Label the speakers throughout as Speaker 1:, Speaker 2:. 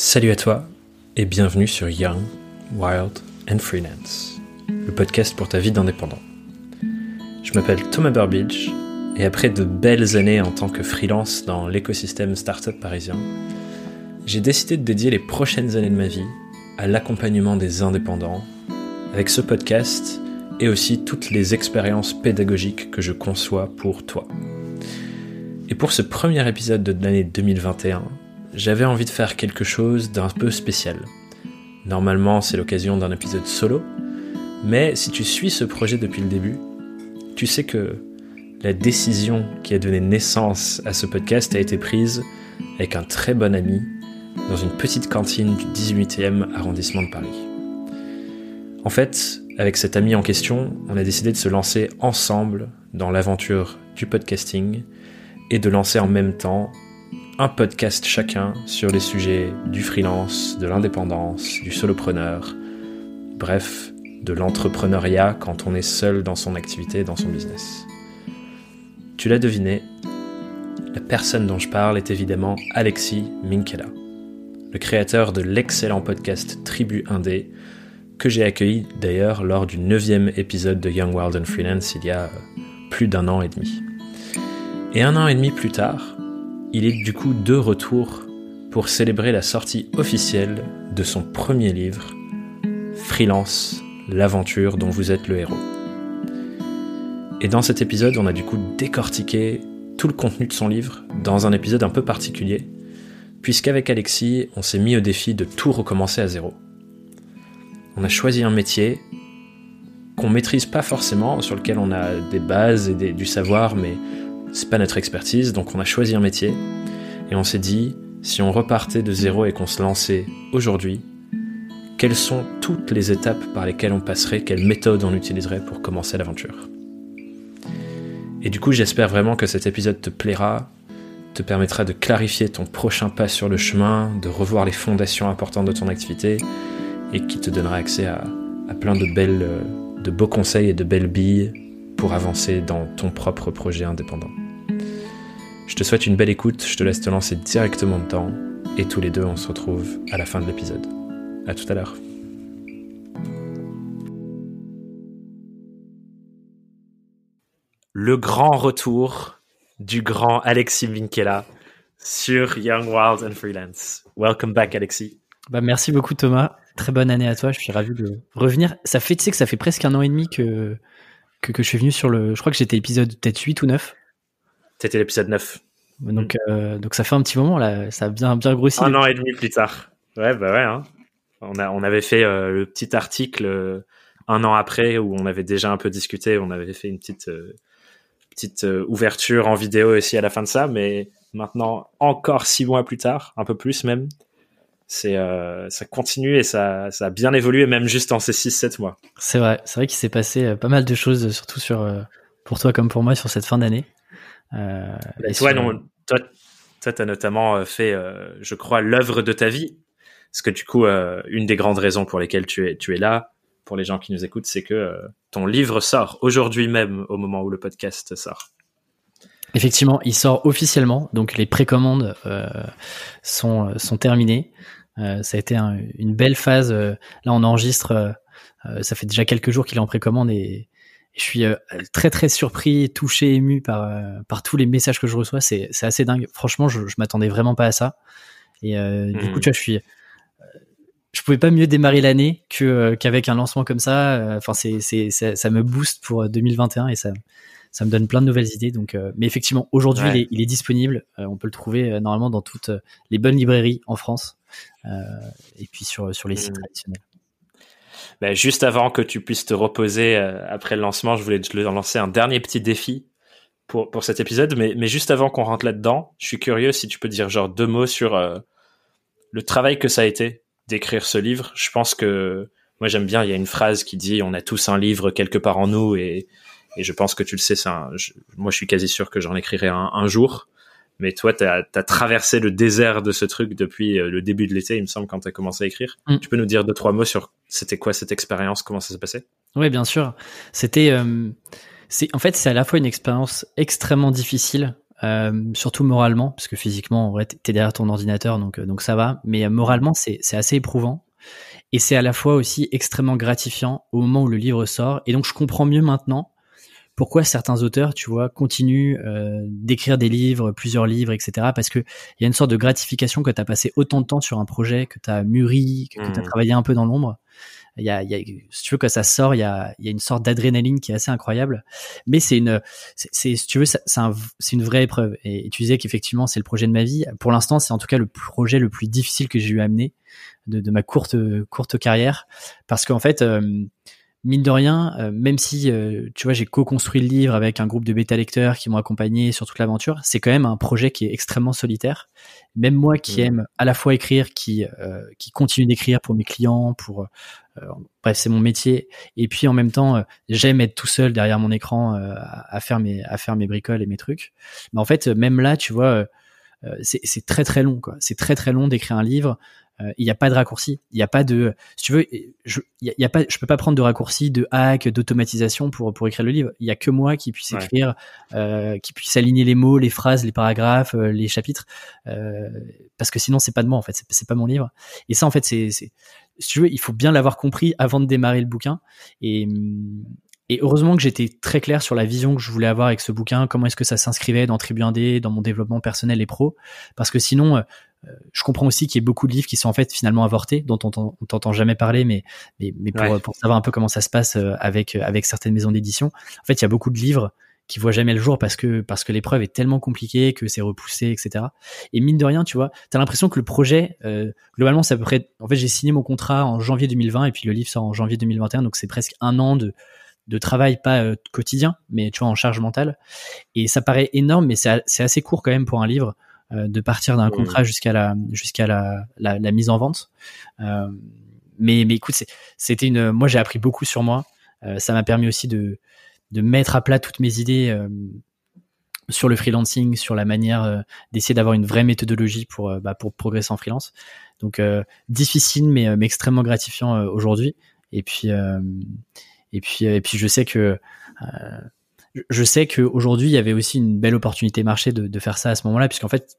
Speaker 1: Salut à toi et bienvenue sur Young, Wild and Freelance, le podcast pour ta vie d'indépendant. Je m'appelle Thomas Burbidge et après de belles années en tant que freelance dans l'écosystème startup parisien, j'ai décidé de dédier les prochaines années de ma vie à l'accompagnement des indépendants avec ce podcast et aussi toutes les expériences pédagogiques que je conçois pour toi. Et pour ce premier épisode de l'année 2021, j'avais envie de faire quelque chose d'un peu spécial. Normalement, c'est l'occasion d'un épisode solo, mais si tu suis ce projet depuis le début, tu sais que la décision qui a donné naissance à ce podcast a été prise avec un très bon ami dans une petite cantine du 18e arrondissement de Paris. En fait, avec cet ami en question, on a décidé de se lancer ensemble dans l'aventure du podcasting et de lancer en même temps un podcast chacun sur les sujets du freelance, de l'indépendance, du solopreneur, bref, de l'entrepreneuriat quand on est seul dans son activité, dans son business. Tu l'as deviné, la personne dont je parle est évidemment Alexis Minkela, le créateur de l'excellent podcast Tribu Indé, que j'ai accueilli d'ailleurs lors du neuvième épisode de Young Wild and Freelance il y a plus d'un an et demi. Et un an et demi plus tard, il est du coup de retour pour célébrer la sortie officielle de son premier livre, Freelance, l'aventure dont vous êtes le héros. Et dans cet épisode, on a du coup décortiqué tout le contenu de son livre dans un épisode un peu particulier, puisqu'avec Alexis, on s'est mis au défi de tout recommencer à zéro. On a choisi un métier qu'on maîtrise pas forcément, sur lequel on a des bases et du savoir, mais c'est pas notre expertise, donc on a choisi un métier et on s'est dit si on repartait de zéro et qu'on se lançait aujourd'hui, quelles sont toutes les étapes par lesquelles on passerait, quelles méthodes on utiliserait pour commencer l'aventure? Et du coup, j'espère vraiment que cet épisode te plaira, te permettra de clarifier ton prochain pas sur le chemin, de revoir les fondations importantes de ton activité et qui te donnera accès à, plein belles, de beaux conseils et de belles billes pour avancer dans ton propre projet indépendant. Je te souhaite une belle écoute, je te laisse te lancer directement dedans, et tous les deux on se retrouve à la fin de l'épisode. A tout à l'heure. Le grand retour du grand Alexis Vinkela sur Young Wild and Freelance. Welcome back Alexis.
Speaker 2: Bah merci beaucoup Thomas. Très bonne année à toi. Je suis ravi de revenir. Ça fait, tu sais que ça fait presque un an et demi que que, que je suis venu sur le. Je crois que j'étais épisode peut-être 8 ou 9.
Speaker 1: C'était l'épisode 9.
Speaker 2: Donc, euh, donc ça fait un petit moment là, ça a bien, bien grossi.
Speaker 1: Un an et demi plus tard. Ouais, bah ouais. Hein. On, a, on avait fait euh, le petit article euh, un an après où on avait déjà un peu discuté. On avait fait une petite, petite ouverture en vidéo aussi à la fin de ça. Mais maintenant, encore six mois plus tard, un peu plus même, c'est ça continue et ça, ça a bien évolué même juste en ces 6-7 mois.
Speaker 2: C'est vrai, c'est vrai qu'il s'est passé pas mal de choses, surtout sur pour toi comme pour moi sur cette fin d'année.
Speaker 1: Euh, toi, non, toi, toi, as notamment euh, fait, euh, je crois, l'œuvre de ta vie. Parce que du coup, une des grandes raisons pour lesquelles tu es, tu es là, pour les gens qui nous écoutent, c'est que ton livre sort aujourd'hui même, au moment où le podcast sort.
Speaker 2: Effectivement, il sort officiellement, donc les précommandes euh, sont, sont terminées. Euh, ça a été une belle phase. là, on enregistre. ça fait déjà quelques jours qu'il est en précommande et, je suis euh, très très surpris, touché, ému par euh, par tous les messages que je reçois. C'est assez dingue. Franchement, je, je m'attendais vraiment pas à ça. Et euh, du coup, hmm. tu vois, je suis je pouvais pas mieux démarrer l'année que qu'avec un lancement comme ça. Enfin, c'est ça me booste pour 2021 et ça ça me donne plein de nouvelles idées. Donc, mais effectivement, aujourd'hui, il, est, disponible. on peut le trouver normalement dans toutes les bonnes librairies en France et puis sur sur les sites hmm. traditionnels.
Speaker 1: Ben, juste avant que tu puisses te reposer euh, après le lancement, je voulais te lancer un dernier petit défi pour, pour cet épisode. Mais, mais juste avant qu'on rentre là-dedans, je suis curieux si tu peux dire genre deux mots sur euh, le travail que ça a été d'écrire ce livre. Je pense que moi j'aime bien, il y a une phrase qui dit on a tous un livre quelque part en nous et, et je pense que tu le sais, ça, moi je suis quasi sûr que j'en écrirai un, un jour mais toi, tu as, traversé le désert de ce truc depuis euh, le début de l'été, il me semble, quand tu as commencé à écrire. Mm. Tu peux nous dire deux, trois mots sur c'était quoi cette expérience, comment ça s'est passé?
Speaker 2: Oui, bien sûr. C'était, euh, c'est en fait, c'est à la fois une expérience extrêmement difficile euh, surtout moralement, parce que physiquement, en vrai, t'es derrière ton ordinateur, donc donc ça va. Mais moralement, c'est c'est assez éprouvant. Et c'est à la fois aussi extrêmement gratifiant au moment où le livre sort. Et donc je comprends mieux maintenant pourquoi certains auteurs, tu vois, continuent euh, d'écrire des livres, plusieurs livres, etc. Parce que il y a une sorte de gratification que tu as passé autant de temps sur un projet, que tu as mûri, que, tu as mmh. travaillé un peu dans l'ombre. Il y a, il y a, si tu veux que ça sort, il y a, il y a une sorte d'adrénaline qui est assez incroyable. Mais c'est une, c'est, si tu veux, c'est un, une vraie épreuve. Et, tu disais qu'effectivement, c'est le projet de ma vie. Pour l'instant, c'est en tout cas le projet le plus difficile que j'ai eu à amener de, de ma courte, courte carrière, parce qu'en fait. Euh, mine de rien, euh, même si euh, tu vois j'ai co-construit le livre avec un groupe de bêta lecteurs qui m'ont accompagné sur toute l'aventure, c'est quand même un projet qui est extrêmement solitaire. Même moi qui mmh. aime à la fois écrire, qui euh, qui continue d'écrire pour mes clients, pour bref c'est mon métier, et puis en même temps j'aime être tout seul derrière mon écran à faire mes à faire mes bricoles et mes trucs. Mais en fait même là tu vois c'est très très long quoi. C'est très très long d'écrire un livre. Euh, il n'y a pas de raccourci. Il n'y a pas de, si tu veux, je, il y a, pas, je peux pas prendre de raccourci, de hack, d'automatisation pour pour écrire le livre. Il y a que moi qui puisse écrire, euh, qui puisse aligner les mots, les phrases, les paragraphes, euh, les chapitres, euh, parce que sinon c'est pas de moi en fait, c'est pas mon livre. Et ça en fait c'est, si tu veux, il faut bien l'avoir compris avant de démarrer le bouquin. Et et heureusement que j'étais très clair sur la vision que je voulais avoir avec ce bouquin, comment est-ce que ça s'inscrivait dans Tribu 1D, dans mon développement personnel et pro, parce que sinon, euh, je comprends aussi qu'il y ait beaucoup de livres qui sont en fait finalement avortés, dont on t'entend jamais parler, mais mais, mais pour, pour, savoir un peu comment ça se passe euh, avec euh, avec certaines maisons d'édition, en fait, il y a beaucoup de livres qui voient jamais le jour parce que parce que l'épreuve est tellement compliquée que c'est repoussé, etc. Et mine de rien, tu vois, t'as l'impression que le projet, euh, globalement, c'est à peu près. En fait, j'ai signé mon contrat en janvier 2020 et puis le livre sort en janvier 2021, donc c'est presque un an de de travail pas quotidien, mais tu vois en charge mentale. Et ça paraît énorme, mais c'est assez court quand même pour un livre. Euh, de partir d'un contrat jusqu'à la jusqu'à la, la, la, mise en vente. Euh, mais mais écoute, c'était une. Moi, j'ai appris beaucoup sur moi. Euh, ça m'a permis aussi de de mettre à plat toutes mes idées sur le freelancing, sur la manière d'essayer d'avoir une vraie méthodologie pour bah, pour progresser en freelance. Donc difficile mais, mais extrêmement gratifiant aujourd'hui. Et puis et puis et puis je sais que je sais qu'aujourd'hui, il y avait aussi une belle opportunité marché de, de faire ça à ce moment-là, puisqu'en fait,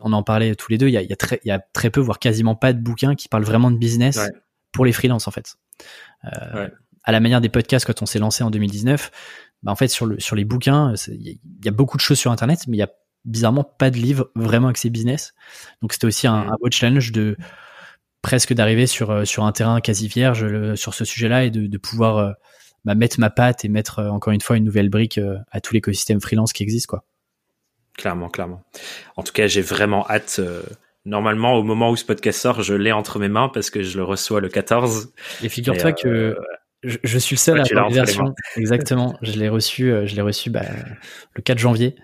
Speaker 2: on en parlait tous les deux, il y a, il y a, très, il y a très peu, voire quasiment pas de bouquins qui parlent vraiment de business pour les freelances, en fait. Euh, À la manière des podcasts, quand on s'est lancé en 2019, bah, en fait, sur, le, sur les bouquins, il y, a beaucoup de choses sur Internet, mais il y a bizarrement pas de livres vraiment axés business. Donc, c'était aussi un, mm. un beau challenge de presque d'arriver sur, euh, sur un terrain quasi vierge le, sur ce sujet-là et de, de pouvoir euh, bah, mettre ma patte et mettre euh, encore une fois une nouvelle brique euh, à tout l'écosystème freelance qui existe quoi.
Speaker 1: Clairement, clairement. En tout cas, j'ai vraiment hâte. Euh, normalement, au moment où ce podcast sort, je l'ai entre mes mains parce que je le reçois le 14.
Speaker 2: Et figure-toi que je, suis le seul à avoir une version. Exactement. Je l'ai reçu, je l'ai reçu bah, le 4 janvier.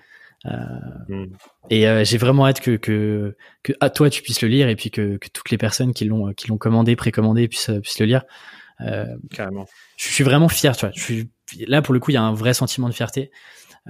Speaker 2: Hmm. Et j'ai vraiment hâte que, que, que à toi tu puisses le lire et puis que, que toutes les personnes qui l'ont qui l'ont commandé, précommandé puissent, puissent le lire.
Speaker 1: Euh, Carrément.
Speaker 2: Je suis vraiment fier, tu vois. Je suis là pour le coup, il y a un vrai sentiment de fierté.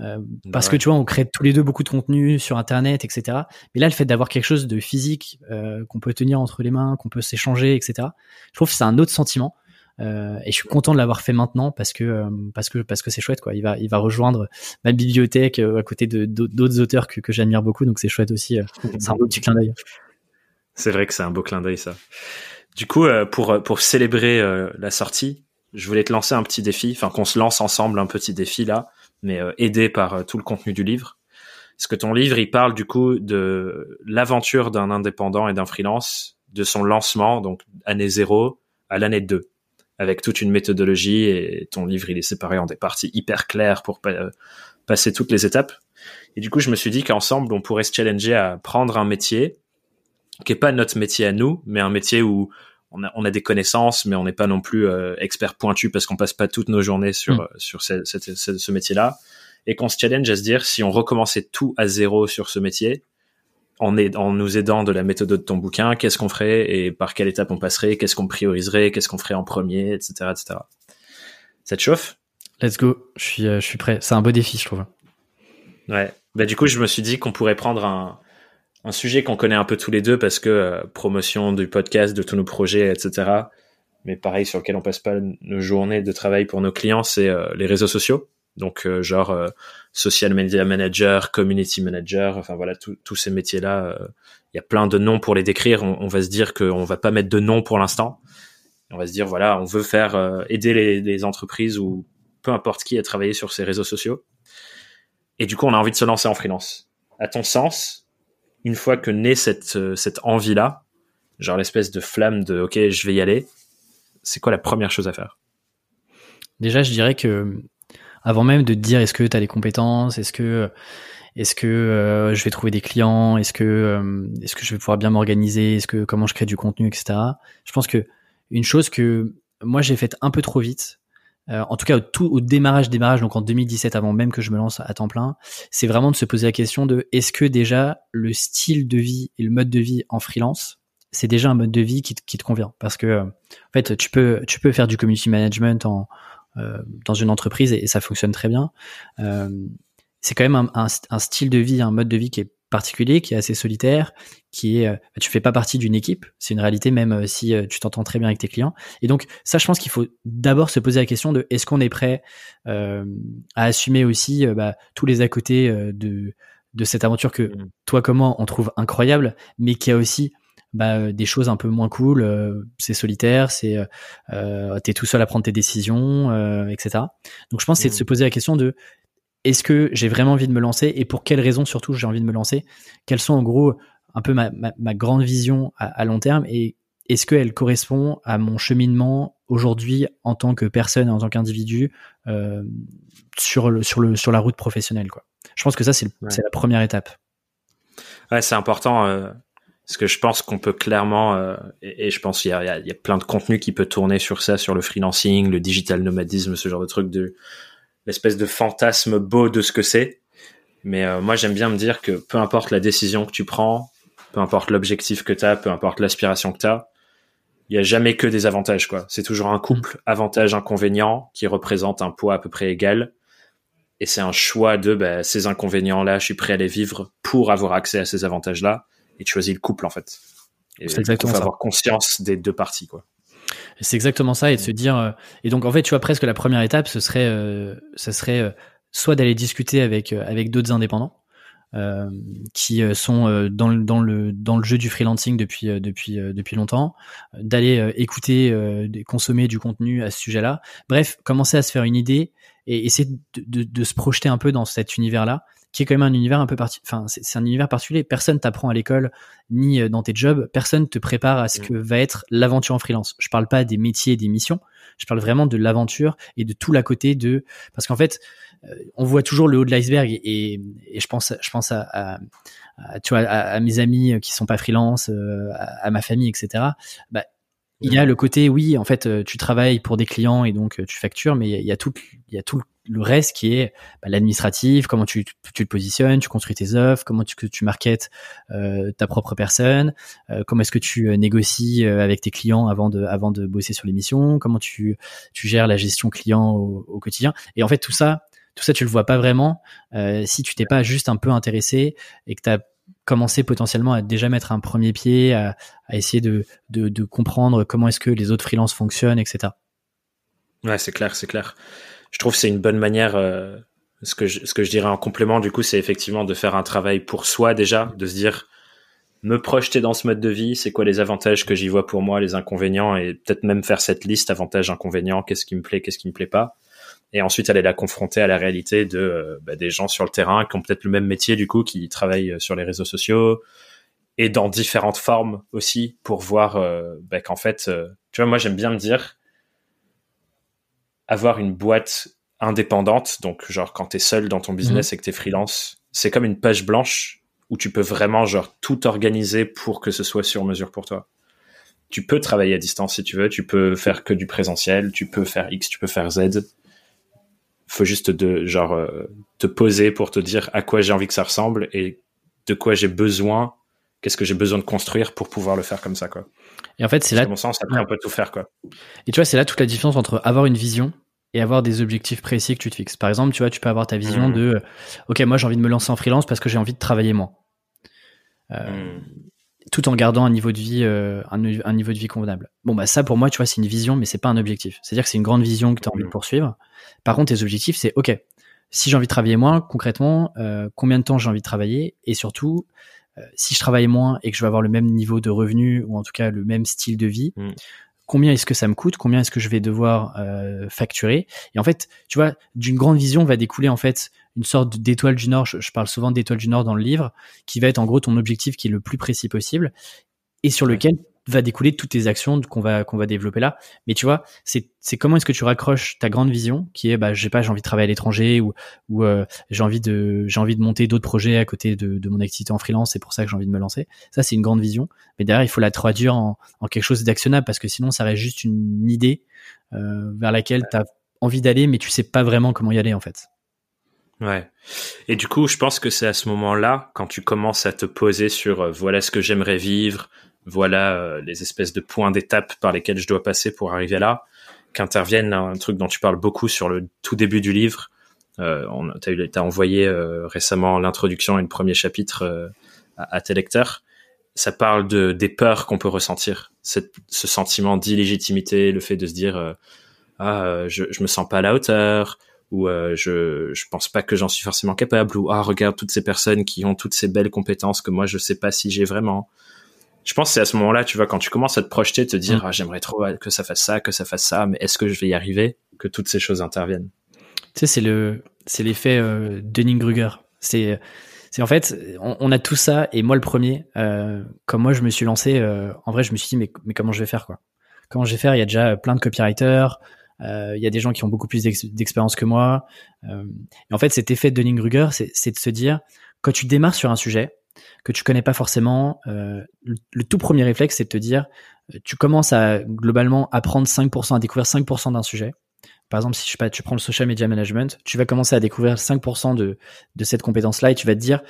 Speaker 2: Euh, parce que tu vois, on crée tous les deux beaucoup de contenu sur Internet, etc. Mais là, le fait d'avoir quelque chose de physique euh, qu'on peut tenir entre les mains, qu'on peut s'échanger, etc. Je trouve que c'est un autre sentiment. Euh, et je suis content de l'avoir fait maintenant parce que parce que parce que c'est chouette quoi. Il va il va rejoindre ma bibliothèque à côté de d'autres auteurs que, que j'admire beaucoup. Donc c'est chouette aussi. c'est un beau petit clin d'œil.
Speaker 1: C'est vrai que c'est un beau clin d'œil ça. Du coup, euh, pour euh, pour célébrer euh, la sortie, je voulais te lancer un petit défi, enfin qu'on se lance ensemble un petit défi là, mais aidé par tout le contenu du livre. Parce que ton livre, il parle du coup de l'aventure d'un indépendant et d'un freelance, de son lancement, donc année 0 à l'année 2, avec toute une méthodologie et ton livre, il est séparé en des parties hyper claires pour passer toutes les étapes. Et du coup, je me suis dit qu'ensemble, on pourrait se challenger à prendre un métier qui est pas notre métier à nous, mais un métier où on a, on a des connaissances, mais on n'est pas non plus euh, expert pointu parce qu'on passe pas toutes nos journées sur mm. euh, sur ce, ce, métier-là, et qu'on se challenge à se dire si on recommençait tout à zéro sur ce métier, en, est, en nous aidant de la méthode de ton bouquin, qu'est-ce qu'on ferait et par quelle étape on passerait, qu'est-ce qu'on prioriserait, qu'est-ce qu'on ferait en premier, etc., etc. Ça te chauffe?
Speaker 2: Let's go, je suis, euh, je suis prêt. C'est un beau défi, je trouve.
Speaker 1: Ouais. Bah du coup, je me suis dit qu'on pourrait prendre un, un sujet qu'on connaît un peu tous les deux parce que euh, promotion du podcast, de tous nos projets, etc. Mais pareil, sur lequel on passe pas nos journées de travail pour nos clients, c'est euh, les réseaux sociaux. Donc euh, genre social media manager, community manager, enfin voilà tous ces métiers là. Il y a plein de noms pour les décrire. On, va se dire qu'on va pas mettre de nom pour l'instant. On va se dire voilà, on veut faire aider les, les entreprises ou peu importe qui à travailler sur ces réseaux sociaux. Et du coup, on a envie de se lancer en freelance. À ton sens, une fois que naît cette, cette envie-là, genre l'espèce de flamme de OK, je vais y aller, c'est quoi la première chose à faire?
Speaker 2: Déjà, je dirais que avant même de te dire est-ce que tu as les compétences, est-ce que est-ce que euh, je vais trouver des clients, est-ce que euh, est-ce que je vais pouvoir bien m'organiser, est-ce que comment je crée du contenu, etc. Je pense que une chose que moi j'ai faite un peu trop vite, euh, en tout cas au, tout, au démarrage démarrage, donc en 2017 avant même que je me lance à temps plein, c'est vraiment de se poser la question de est-ce que déjà le style de vie et le mode de vie en freelance c'est déjà un mode de vie qui te, qui te convient? Parce que euh, en fait tu peux tu peux faire du community management en euh, dans une entreprise et, ça fonctionne très bien. Euh, c'est quand même un, un, un, style de vie, un mode de vie qui est particulier, qui est assez solitaire, qui est, euh, tu fais pas partie d'une équipe. C'est une réalité même euh, si tu t'entends très bien avec tes clients. Et donc ça, je pense qu'il faut d'abord se poser la question de est-ce qu'on est prêt euh, à assumer aussi bah, tous les à côté de de cette aventure que mmh. toi comment on trouve incroyable, mais qui a aussi bah, euh, des choses un peu moins cool. Euh, c'est solitaire, c'est euh, euh, t'es tout seul à prendre tes décisions, euh, etc. Donc je pense que c'est de se mmh. poser la question de est-ce que j'ai vraiment envie de me lancer et pour quelles raisons surtout j'ai envie de me lancer? Quelles sont en gros un peu ma, ma, ma grande vision à, à, long terme et est-ce qu'elle correspond à mon cheminement aujourd'hui en tant que personne, en tant qu'individu euh, sur le sur le sur la route professionnelle quoi? Je pense que ça c'est ouais. la première étape.
Speaker 1: Ouais, c'est important. Euh, parce que je pense qu'on peut clairement, euh, et, et, je pense qu'il y y a plein de contenu qui peut tourner sur ça, sur le freelancing, le digital nomadisme, ce genre de truc, de l'espèce de fantasme beau de ce que c'est. Mais euh, moi, j'aime bien me dire que peu importe la décision que tu prends, peu importe l'objectif que tu as, peu importe l'aspiration que tu as, il n'y a jamais que des avantages. quoi. C'est toujours un couple avantage-inconvénient qui représente un poids à peu près égal. Et c'est un choix de bah, ces inconvénients-là, je suis prêt à les vivre pour avoir accès à ces avantages-là et tu choisis le couple en fait. C'est exactement faut avoir conscience des deux parties quoi.
Speaker 2: C'est exactement ça et de se dire euh, et donc en fait tu vois presque la première étape ce serait euh, ce serait euh, soit d'aller discuter avec euh, avec d'autres indépendants euh, qui sont dans le dans le dans le jeu du freelancing depuis depuis depuis longtemps, d'aller écouter, consommer du contenu à ce sujet-là. Bref, commencer à se faire une idée et essayer de, de, de se projeter un peu dans cet univers-là qui est quand même un univers un peu particulier. Enfin, c'est un univers particulier. Personne t'apprend à l'école ni euh, dans tes jobs. Personne te prépare à ce mm. que va être l'aventure en freelance. Je parle pas des métiers et des missions. Je parle vraiment de l'aventure et de tout l'à côté de. Parce qu'en fait, euh, on voit toujours le haut de l'iceberg et, et, je pense, je pense à, à, à tu vois, à, mes amis qui sont pas freelance, euh, à, ma famille, etc. Bah, il y a le côté, oui, en fait, tu travailles pour des clients et donc tu factures, mais il y a tout, il y a tout le reste qui est bah, l'administratif, comment tu, tu te positionnes, tu construis tes offres, comment tu, tu marketes euh, ta propre personne, euh, comment est-ce que tu euh, négocies euh, avec tes clients avant de, avant de bosser sur l'émission, comment tu, tu gères la gestion client au, au, quotidien. Et en fait, tout ça, tout ça, tu le vois pas vraiment euh, si tu t'es pas juste un peu intéressé et que tu as commencé potentiellement à déjà mettre un premier pied, à, à essayer de, de, de comprendre comment est-ce que les autres freelances fonctionnent, etc.
Speaker 1: Ouais, c'est clair, c'est clair je trouve que c'est une bonne manière. Euh, ce que je, dirais en complément, du coup, c'est effectivement de faire un travail pour soi déjà, de se dire me projeter dans ce mode de vie, c'est quoi les avantages que j'y vois pour moi, les inconvénients, et peut-être même faire cette liste avantages, inconvénients, qu'est-ce qui me plaît, qu'est-ce qui me plaît pas, et ensuite aller la confronter à la réalité de euh, bah, des gens sur le terrain qui ont peut-être le même métier du coup, qui travaillent sur les réseaux sociaux et dans différentes formes aussi pour voir euh, bah, qu'en fait, euh, tu vois, moi j'aime bien me dire avoir une boîte indépendante, donc genre quand t'es seul dans ton business mmh. et que t'es freelance, c'est comme une page blanche où tu peux vraiment genre tout organiser pour que ce soit sur mesure pour toi. Tu peux travailler à distance si tu veux, tu peux faire que du présentiel, tu peux faire X, tu peux faire Z. Faut juste de genre euh, te poser pour te dire à quoi j'ai envie que ça ressemble et de quoi j'ai besoin, qu'est-ce que j'ai besoin de construire pour pouvoir le faire comme ça quoi.
Speaker 2: Et en fait, c'est là.
Speaker 1: mon sens, après, on peut tout faire, quoi.
Speaker 2: Et tu vois, c'est là toute la différence entre avoir une vision et avoir des objectifs précis que tu te fixes. Par exemple, tu vois, tu peux avoir ta vision mmh. de, ok, moi j'ai envie de me lancer en freelance parce que j'ai envie de travailler moins, euh, mmh. tout en gardant un niveau de vie, euh, un, un, niveau de vie convenable. Bon bah ça pour moi, tu vois, c'est une vision, mais c'est pas un objectif. C'est-à-dire que c'est une grande vision que tu as envie mmh. de poursuivre. Par contre, tes objectifs, c'est ok, si j'ai envie de travailler moins, concrètement, euh, combien de temps j'ai envie de travailler? Et surtout, euh, si je travaille moins et que je vais avoir le même niveau de revenu ou en tout cas le même style de vie, mm. combien est-ce que ça me coûte? Combien est-ce que je vais devoir euh, facturer? Et en fait, tu vois, d'une grande vision va découler en fait une sorte d'étoile du Nord. Je, je parle souvent d'étoile du Nord dans le livre, qui va être en gros ton objectif qui est le plus précis possible et sur lequel va découler toutes tes actions qu'on va qu'on va développer là. Mais tu vois, c'est c'est comment est-ce que tu raccroches ta grande vision qui est bah j'ai pas j'ai envie de travailler à l'étranger ou ou euh, j'ai envie de j'ai envie de monter d'autres projets à côté de, de mon activité en freelance, c'est pour ça que j'ai envie de me lancer. Ça c'est une grande vision, mais derrière il faut la traduire en, en quelque chose d'actionnable parce que sinon ça reste juste une idée euh, vers laquelle tu as envie d'aller mais tu sais pas vraiment comment y aller en fait.
Speaker 1: Ouais. Et du coup, je pense que c'est à ce moment-là, quand tu commences à te poser sur euh, voilà ce que j'aimerais vivre, voilà euh, les espèces de points d'étape par lesquels je dois passer pour arriver là, qu'intervienne un truc dont tu parles beaucoup sur le tout début du livre. Euh, tu as, envoyé euh, récemment l'introduction et le premier chapitre euh, à, tes lecteurs. Ça parle de des peurs qu'on peut ressentir, ce sentiment d'illégitimité, le fait de se dire ah je, je me sens pas à la hauteur, ou je je pense pas que j'en suis forcément capable, ou ah regarde toutes ces personnes qui ont toutes ces belles compétences que moi je sais pas si j'ai vraiment je pense que c'est à ce moment-là, tu vois, quand tu commences à te projeter, te dire, mm. ah, j'aimerais trop que ça fasse ça, que ça fasse ça, mais est-ce que je vais y arriver, que toutes ces choses interviennent?
Speaker 2: Tu sais, c'est le, c'est l'effet euh, Dunning-Kruger. C'est, c'est en fait, on, a tout ça, et moi le premier, euh, comme moi je me suis lancé, euh, en vrai, je me suis dit, mais, mais comment je vais faire, quoi? Comment je vais faire? Il y a déjà plein de copywriters, euh, il y a des gens qui ont beaucoup plus d'expérience que moi. Euh, et en fait, cet effet Dunning-Kruger, c'est de se dire, quand tu démarres sur un sujet, que tu connais pas forcément, euh, le, tout premier réflexe, c'est de te dire, euh, tu commences à globalement apprendre 5%, à découvrir 5% d'un sujet. Par exemple, si je sais pas, tu prends le social media management, tu vas commencer à découvrir 5% de, de cette compétence-là et tu vas te dire,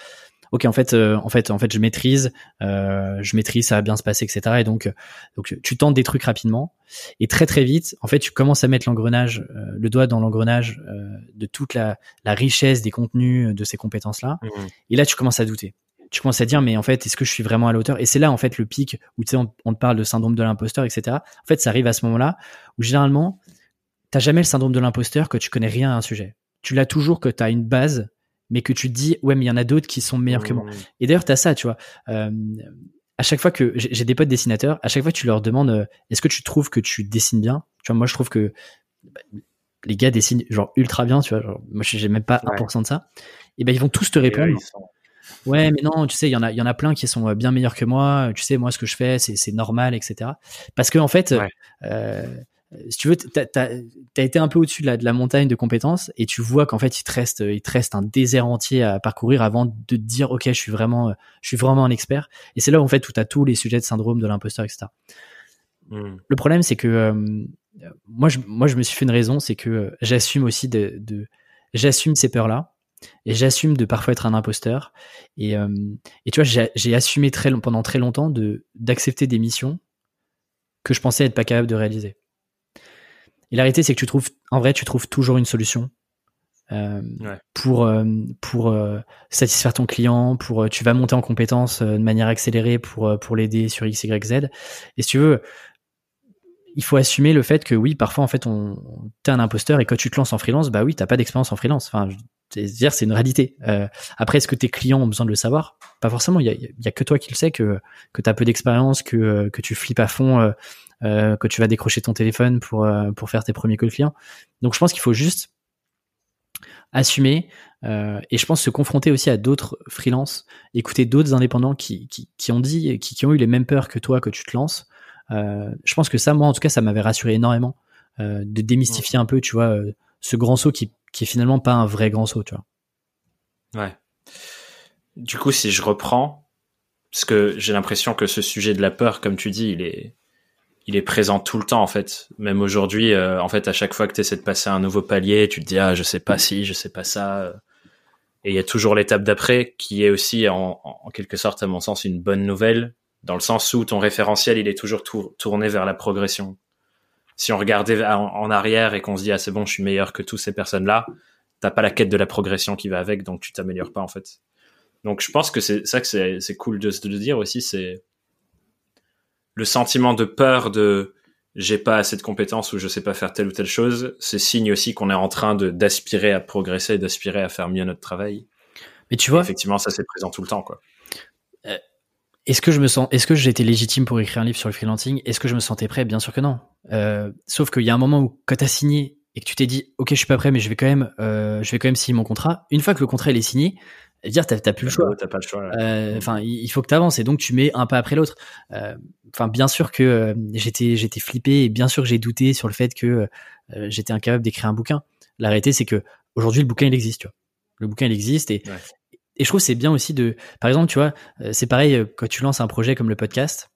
Speaker 2: ok, en fait, euh, en fait, en fait, je maîtrise, euh, je maîtrise, ça va bien se passer, etc. Et donc, donc, tu tentes des trucs rapidement et très très vite, en fait, tu commences à mettre l'engrenage, le doigt dans l'engrenage de toute la, la, richesse des contenus de ces compétences-là. Mmh. Et là, tu commences à douter tu commences à dire mais en fait est-ce que je suis vraiment à la hauteur? Et c'est là en fait le pic où tu sais on, te parle de syndrome de l'imposteur etc en fait ça arrive à ce moment-là où généralement t'as jamais le syndrome de l'imposteur que tu connais rien à un sujet. Tu l'as toujours que tu as une base mais que tu te dis ouais mais il y en a d'autres qui sont meilleurs que moi. Mmh. et d'ailleurs tu as ça tu vois. Euh, à chaque fois que j'ai des potes dessinateurs à chaque fois que tu leur demandes euh, est-ce que tu trouves que tu dessines bien? Tu vois moi je trouve que bah, les gars dessinent genre ultra bien tu vois. Genre, moi j'ai même pas 1% de ça. Et ben ils vont tous te répondre Ouais, mais non, tu sais, il y en a, il y en a plein qui sont euh, bien meilleurs que moi. Tu sais, moi, ce que je fais, c'est normal, etc. Parce que en fait, euh, si tu veux, t'as as, été un peu au-dessus de la, de la montagne de compétences et tu vois qu'en fait, il te reste, il te reste un désert entier à parcourir avant de te dire, ok, je suis vraiment, je suis vraiment un expert. Et c'est là où en fait, tout à tous les sujets de syndrome de l'imposteur, etc. Hmm. Le problème, c'est que euh, moi, je, moi, je me suis fait une raison, c'est que j'assume aussi de, de j'assume ces peurs-là et j'assume de parfois être un imposteur. Et, euh, et tu vois, j'ai assumé très, pendant très longtemps de d'accepter des missions que je pensais être pas capable de réaliser. Et la réalité, c'est que tu trouves, en vrai, tu trouves toujours une solution euh, pour euh, pour euh, satisfaire ton client, pour tu vas monter en compétences de manière accélérée pour pour l'aider sur X, Y, Z. Et si tu veux, il faut assumer le fait que oui, parfois en fait, on t'es un imposteur et quand tu te lances en freelance, bah oui, t'as pas d'expérience en freelance. Enfin, c'est-à-dire, c'est une réalité. Euh, après, est-ce que tes clients ont besoin de le savoir? Pas forcément. Il y a, y a, que toi qui le sais que que t'as peu d'expérience, que euh, que tu flippes à fond, euh, euh, que tu vas décrocher ton téléphone pour euh, pour faire tes premiers calls clients. Donc, je pense qu'il faut juste assumer et je pense se confronter aussi à d'autres freelances, écouter d'autres indépendants qui, qui qui ont dit, qui qui ont eu les mêmes peurs que toi que tu te lances. je pense que ça, moi en tout cas, ça m'avait rassuré énormément de démystifier un peu, tu vois, ce grand saut qui qui est finalement pas un vrai grand saut, tu vois.
Speaker 1: Ouais. Du coup, si je reprends, parce que j'ai l'impression que ce sujet de la peur, comme tu dis, il est, il est présent tout le temps en fait. Même aujourd'hui, euh, en fait, à chaque fois que tu essaies de passer un nouveau palier, tu te dis ah je sais pas si, je sais pas ça. Et il y a toujours l'étape d'après qui est aussi en, en, quelque sorte à mon sens une bonne nouvelle dans le sens où ton référentiel il est toujours tourné vers la progression si on regardait en, arrière et qu'on se dit ah c'est bon je suis meilleur que toutes ces personnes là t'as pas la quête de la progression qui va avec donc tu t'améliores pas en fait donc je pense que c'est ça que c'est cool de, de dire aussi c'est le sentiment de peur de j'ai pas assez de compétences ou je sais pas faire telle ou telle chose, c'est signe aussi qu'on est en train de d'aspirer à progresser, d'aspirer à faire mieux notre travail.
Speaker 2: Mais tu vois,
Speaker 1: effectivement, ça c'est présent tout le temps, quoi.
Speaker 2: Est-ce que je me sens, est-ce que j'étais légitime pour écrire un livre sur le freelancing? Est-ce que je me sentais prêt? Bien sûr que non. Euh, sauf qu'il y a un moment où, quand t'as signé et que tu t'es dit, ok, je suis pas prêt, mais je vais quand même, euh, je vais quand même signer mon contrat. Une fois que le contrat il est signé, dire t'as plus le choix.
Speaker 1: T'as pas le choix.
Speaker 2: Euh, enfin, il faut que t'avances et donc tu mets un pas après l'autre. Euh, enfin, bien sûr que euh, j'étais j'étais flippé et bien sûr que j'ai douté sur le fait que j'étais incapable d'écrire un bouquin. La réalité, c'est que aujourd'hui le bouquin il existe. Tu vois. Le bouquin il existe et et je trouve c'est bien aussi de, par exemple, tu vois, c'est pareil quand tu lances un projet comme le podcast.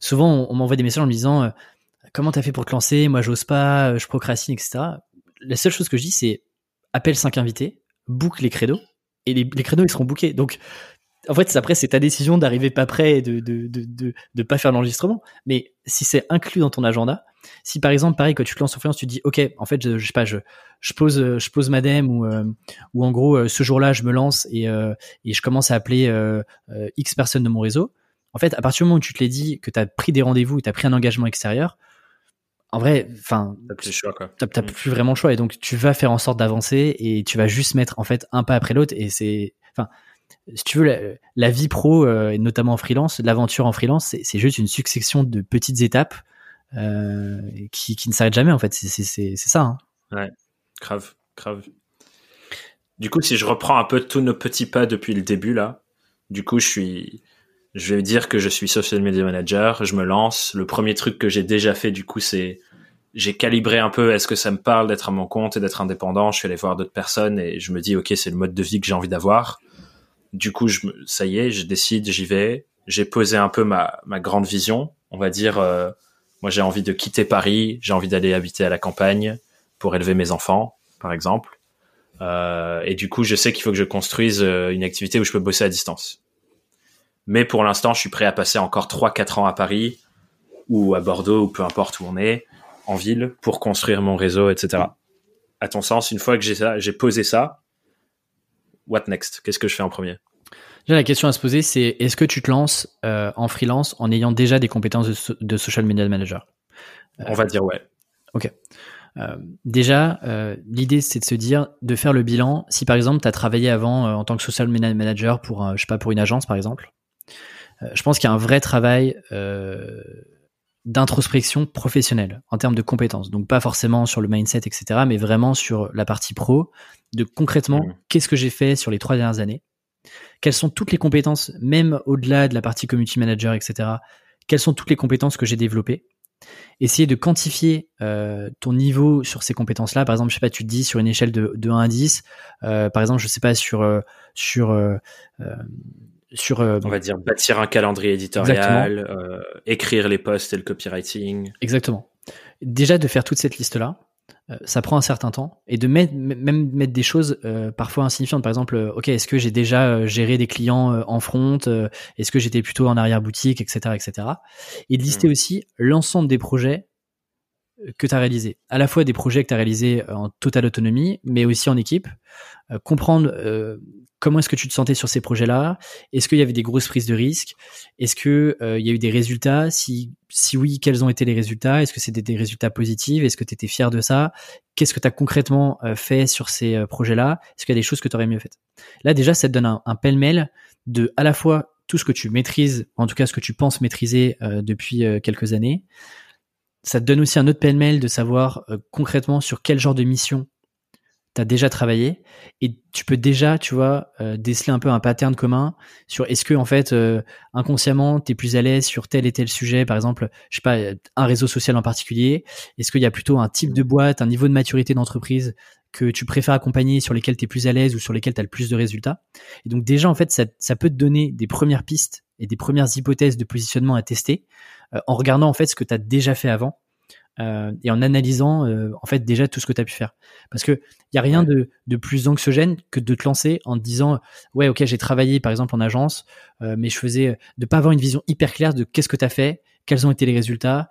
Speaker 2: Souvent, on, m'envoie des messages en me disant comment t'as fait pour te lancer? Moi, j'ose pas, je procrastine, etc. La seule chose que je dis, c'est appelle cinq invités, boucle les credos et les, les créneaux ils seront bookés. Donc en fait, après, c'est ta décision d'arriver pas prêt et de de, de, de, pas faire l'enregistrement. Mais si c'est inclus dans ton agenda, si par exemple, pareil, quand tu te lances en freelance, tu dis, OK, en fait, je, je sais pas, je, je pose, je pose madame ou, euh, ou en gros, euh, ce jour-là, je me lance et, euh, et je commence à appeler X personnes de mon réseau. En fait, à partir du moment où tu te l'es dit, que tu as pris des rendez-vous, tu as pris un engagement extérieur, en vrai, enfin,
Speaker 1: t'as plus le choix, quoi.
Speaker 2: T'as, mm. plus vraiment le choix, et donc tu vas faire en sorte d'avancer, et tu vas juste mettre en fait un pas après l'autre, et c'est, enfin, si tu veux, la, vie pro, euh, notamment en freelance, l'aventure en freelance, c'est, juste une succession de petites étapes euh, qui, qui ne s'arrêtent jamais, en fait. C'est, c'est, ça. Hein.
Speaker 1: Ouais, grave, grave. Du coup, si je reprends un peu tous nos petits pas depuis le début là, du coup, je suis, je vais dire que je suis social media manager, je me lance. Le premier truc que j'ai déjà fait, du coup, c'est j'ai calibré un peu est-ce que ça me parle d'être à mon compte et d'être indépendant? Je suis allé voir d'autres personnes et je me dis ok, c'est le mode de vie que j'ai envie d'avoir. Du coup, je, ça y est, je décide, j'y vais. J'ai posé un peu ma, ma grande vision. On va dire, euh, moi j'ai envie de quitter Paris, j'ai envie d'aller habiter à la campagne pour élever mes enfants, par exemple. Euh, et du coup, je sais qu'il faut que je construise euh, une activité où je peux bosser à distance. Mais pour l'instant, je suis prêt à passer encore 3-4 ans à Paris ou à Bordeaux ou peu importe où on est, en ville, pour construire mon réseau, etc. À ton sens, une fois que j'ai posé ça, what next? Qu'est-ce que je fais en premier?
Speaker 2: La question à se poser, c'est est-ce que tu te lances euh, en freelance en ayant déjà des compétences de, social media manager?
Speaker 1: On va dire ouais.
Speaker 2: Ok. Euh, déjà, euh, l'idée c'est de se dire de faire le bilan. Si par exemple tu as travaillé avant en tant que social media manager pour, je sais pas, pour une agence par exemple, euh, je pense qu'il y a un vrai travail euh, d'introspection professionnelle en termes de compétences. Donc pas forcément sur le mindset, etc., mais vraiment sur la partie pro, de concrètement, mmh. qu'est-ce que j'ai fait sur les trois dernières années? Quelles sont toutes les compétences, même au-delà de la partie community manager, etc., quelles sont toutes les compétences que j'ai développées? Essayer de quantifier euh, ton niveau sur ces compétences-là. Par exemple, je sais pas, tu te dis sur une échelle de, de 1 à 10, euh, par exemple, je sais pas, sur, euh, sur sur
Speaker 1: euh, on va dire bâtir un calendrier éditorial, euh, écrire les posts et le copywriting.
Speaker 2: Exactement. Déjà de faire toute cette liste là, ça prend un certain temps et de mettre même mettre des choses parfois insignifiantes. Par exemple, ok, est-ce que j'ai déjà géré des clients en front Est-ce que j'étais plutôt en arrière boutique, etc., etc. Et de lister hmm. aussi l'ensemble des projets que tu as réalisés. À la fois des projets que tu as réalisés en totale autonomie, mais aussi en équipe. comprendre comment est-ce que tu te sentais sur ces projets-là? Est-ce qu'il y avait des grosses prises de risques? Est-ce que euh, y a eu des résultats? Si si oui, quels ont été les résultats? Est-ce que c'était des résultats positifs? Est-ce que tu étais fier de ça? Qu'est-ce que tu as concrètement euh, fait sur ces euh, projets-là? Est-ce qu'il y a des choses que tu aurais mieux faites? Là déjà, ça te donne un, un pêle-mêle de à la fois tout ce que tu maîtrises, en tout cas ce que tu penses maîtriser depuis quelques années. Ça te donne aussi un autre pêle-mêle de savoir concrètement sur quel genre de mission tu as déjà travaillé. Et tu peux déjà, tu vois, euh, déceler un peu un pattern commun sur est-ce que en fait euh, inconsciemment tu es plus à l'aise sur tel et tel sujet, par exemple, je sais pas, un réseau social en particulier, est-ce qu'il y a plutôt un type de boîte, un niveau de maturité d'entreprise que tu préfères accompagner, sur lesquels tu es plus à l'aise ou sur lesquels tu as le plus de résultats? Et donc déjà en fait ça, ça, peut te donner des premières pistes et des premières hypothèses de positionnement à tester euh, en regardant en fait ce que tu as déjà fait avant euh, et en analysant euh, en fait déjà tout ce que tu as pu faire. Parce que il y a rien de, de, plus anxiogène que de te lancer en te disant ouais ok j'ai travaillé par exemple en agence, mais je faisais de pas avoir une vision hyper claire de qu'est-ce que tu as fait, quels ont été les résultats,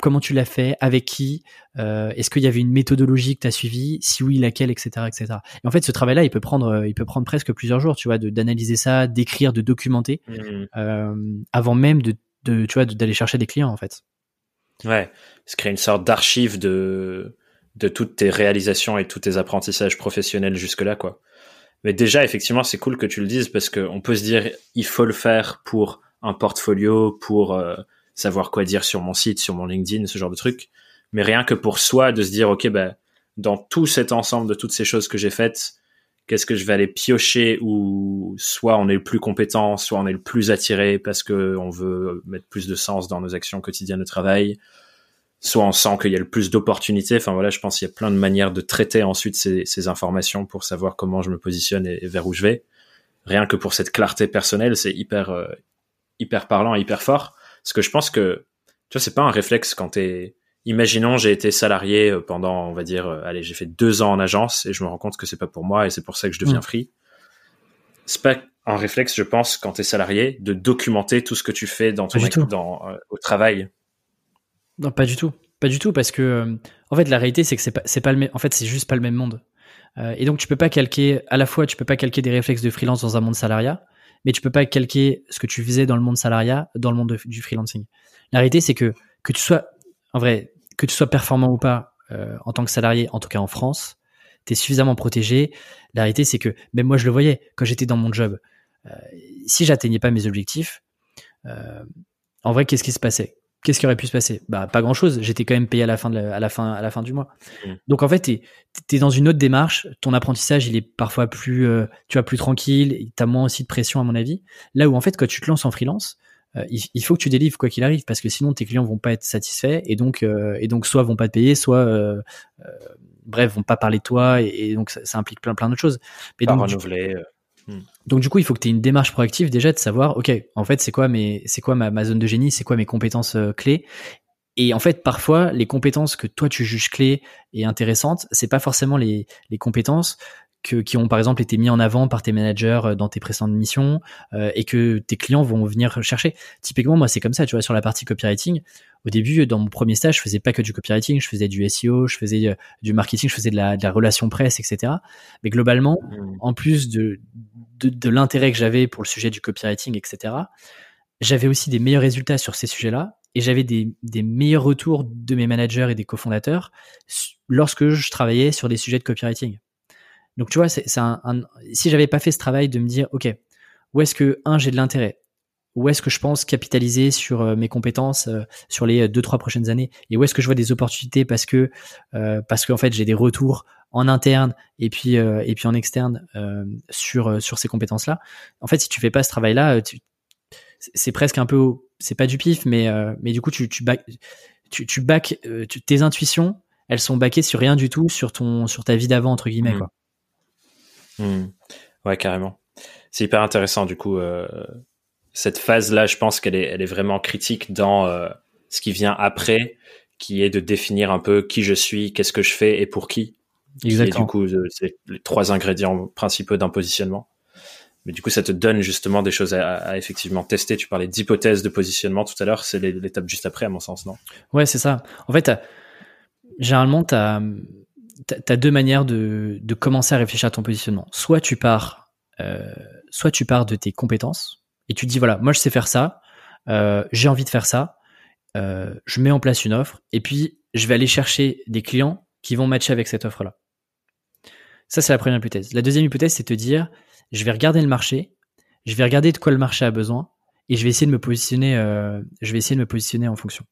Speaker 2: comment tu l'as fait, avec qui, est-ce qu'il y avait une méthodologie que tu as suivie, si oui laquelle, etc., etc. Et en fait ce travail-là il peut prendre il peut prendre presque plusieurs jours, tu vois, d'analyser ça, d'écrire, de documenter, mmh. avant même de, de tu vois d'aller chercher des clients en fait.
Speaker 1: Ouais, se créer une sorte d'archive de, de toutes tes réalisations et tous tes apprentissages professionnels jusque-là, quoi. Mais déjà, effectivement, c'est cool que tu le dises parce qu'on peut se dire, il faut le faire pour un portfolio, pour euh, savoir quoi dire sur mon site, sur mon LinkedIn, ce genre de truc. Mais rien que pour soi, de se dire, OK, ben, dans tout cet ensemble de toutes ces choses que j'ai faites, qu'est-ce que je vais aller piocher où soit on est le plus compétent, soit on est le plus attiré parce que on veut mettre plus de sens dans nos actions quotidiennes de travail, soit on sent qu'il y a le plus d'opportunités. Enfin voilà, je pense qu'il y a plein de manières de traiter ensuite ces, informations pour savoir comment je me positionne et, vers où je vais. Rien que pour cette clarté personnelle, c'est hyper euh, hyper parlant, hyper fort. Parce que je pense que tu vois, c'est pas un réflexe quand t'es Imaginons, j'ai été salarié euh, pendant, on va dire, euh, allez, j'ai fait deux ans en agence et je me rends compte que c'est pas pour moi et c'est pour ça que je deviens mm. free. C'est pas un réflexe, je pense, quand tu es salarié, de documenter tout ce que tu fais dans ton dans, au travail.
Speaker 2: Non, pas du tout. Pas du tout, parce que euh, en fait, la réalité, c'est que c'est pas, pas le même. En fait, c'est juste pas le même monde. Euh, et donc, tu peux pas calquer à la fois, tu peux pas calquer des réflexes de freelance dans un monde salariat, mais tu peux pas calquer ce que tu faisais dans le monde salariat dans le monde du freelancing. La réalité, c'est que que tu sois, en vrai, que tu sois performant ou pas euh, en tant que salarié, en tout cas en France, tu es suffisamment protégé. La réalité, c'est que même moi, je le voyais quand j'étais dans mon job. Euh, si j'atteignais pas mes objectifs, euh, en vrai, qu'est-ce qui se passait? Qu'est-ce qui aurait pu se passer? Bah pas grand chose. J'étais quand même payé à la fin de à la fin à la fin du mois. Mmh. Donc en fait, t'es es dans une autre démarche. Ton apprentissage, il est parfois plus euh, tu vois plus tranquille. T'as moins aussi de pression à mon avis. Là où en fait, quand tu te lances en freelance, euh, il, faut que tu délivres quoi qu'il arrive parce que sinon tes clients vont pas être satisfaits et donc euh, et donc soit vont pas te payer, soit bref vont pas parler de toi et, donc ça, implique plein plein d'autres choses.
Speaker 1: Mais pas donc, renouveler.
Speaker 2: Donc du coup, il faut que tu aies une démarche proactive déjà de savoir, ok, en fait, c'est quoi mes, c'est quoi ma, zone de génie, c'est quoi mes compétences euh, clés? Et en fait, parfois, les compétences que toi tu juges clés et intéressantes, c'est pas forcément les, les compétences que, qui ont par exemple été mis en avant par tes managers euh, dans tes précédentes missions euh, et que tes clients vont venir chercher. Typiquement, moi, c'est comme ça, tu vois, sur la partie copywriting. Au début, dans mon premier stage, je faisais pas que du copywriting, je faisais du SEO, je faisais euh, du marketing, je faisais de la, de la relation presse, etc. Mais globalement, mmh. en plus de, de, de l'intérêt que j'avais pour le sujet du copywriting, etc., j'avais aussi des meilleurs résultats sur ces sujets-là et j'avais des, des meilleurs retours de mes managers et des cofondateurs lorsque je travaillais sur des sujets de copywriting. Donc tu vois, c'est un, un, si j'avais pas fait ce travail de me dire, ok, où est-ce que un j'ai de l'intérêt, où est-ce que je pense capitaliser sur euh, mes compétences euh, sur les euh, deux trois prochaines années, et où est-ce que je vois des opportunités parce que parce qu'en fait j'ai des retours en interne et puis et puis en externe sur sur ces compétences là. En fait, si tu fais pas ce travail là, c'est presque un peu c'est pas du pif, mais mais du coup tu tu back, tu, tu back tes intuitions, elles sont backées sur rien du tout sur ton sur ta vie d'avant entre guillemets mmh. quoi.
Speaker 1: Hmm. Ouais, carrément. C'est hyper intéressant du coup. Euh, cette phase-là, je pense qu'elle est, elle est vraiment critique dans euh, ce qui vient après, qui est de définir un peu qui je suis, qu'est-ce que je fais et pour qui.
Speaker 2: Exactement.
Speaker 1: Et du coup, c'est les trois ingrédients principaux d'un positionnement. Mais du coup, ça te donne justement des choses à, effectivement tester. Tu parlais d'hypothèses de positionnement tout à l'heure. C'est l'étape juste après, à mon sens, non?
Speaker 2: Ouais, c'est ça. En fait, généralement, tu as deux manières de, de, commencer à réfléchir à ton positionnement. Soit tu pars, euh, soit tu pars de tes compétences et tu te dis voilà, moi je sais faire ça, euh, j'ai envie de faire ça, euh, je mets en place une offre et puis je vais aller chercher des clients qui vont matcher avec cette offre-là. Ça c'est la première hypothèse. La deuxième hypothèse c'est de te dire je vais regarder le marché, je vais regarder de quoi le marché a besoin et je vais essayer de me positionner, euh, je vais essayer de me positionner en fonction.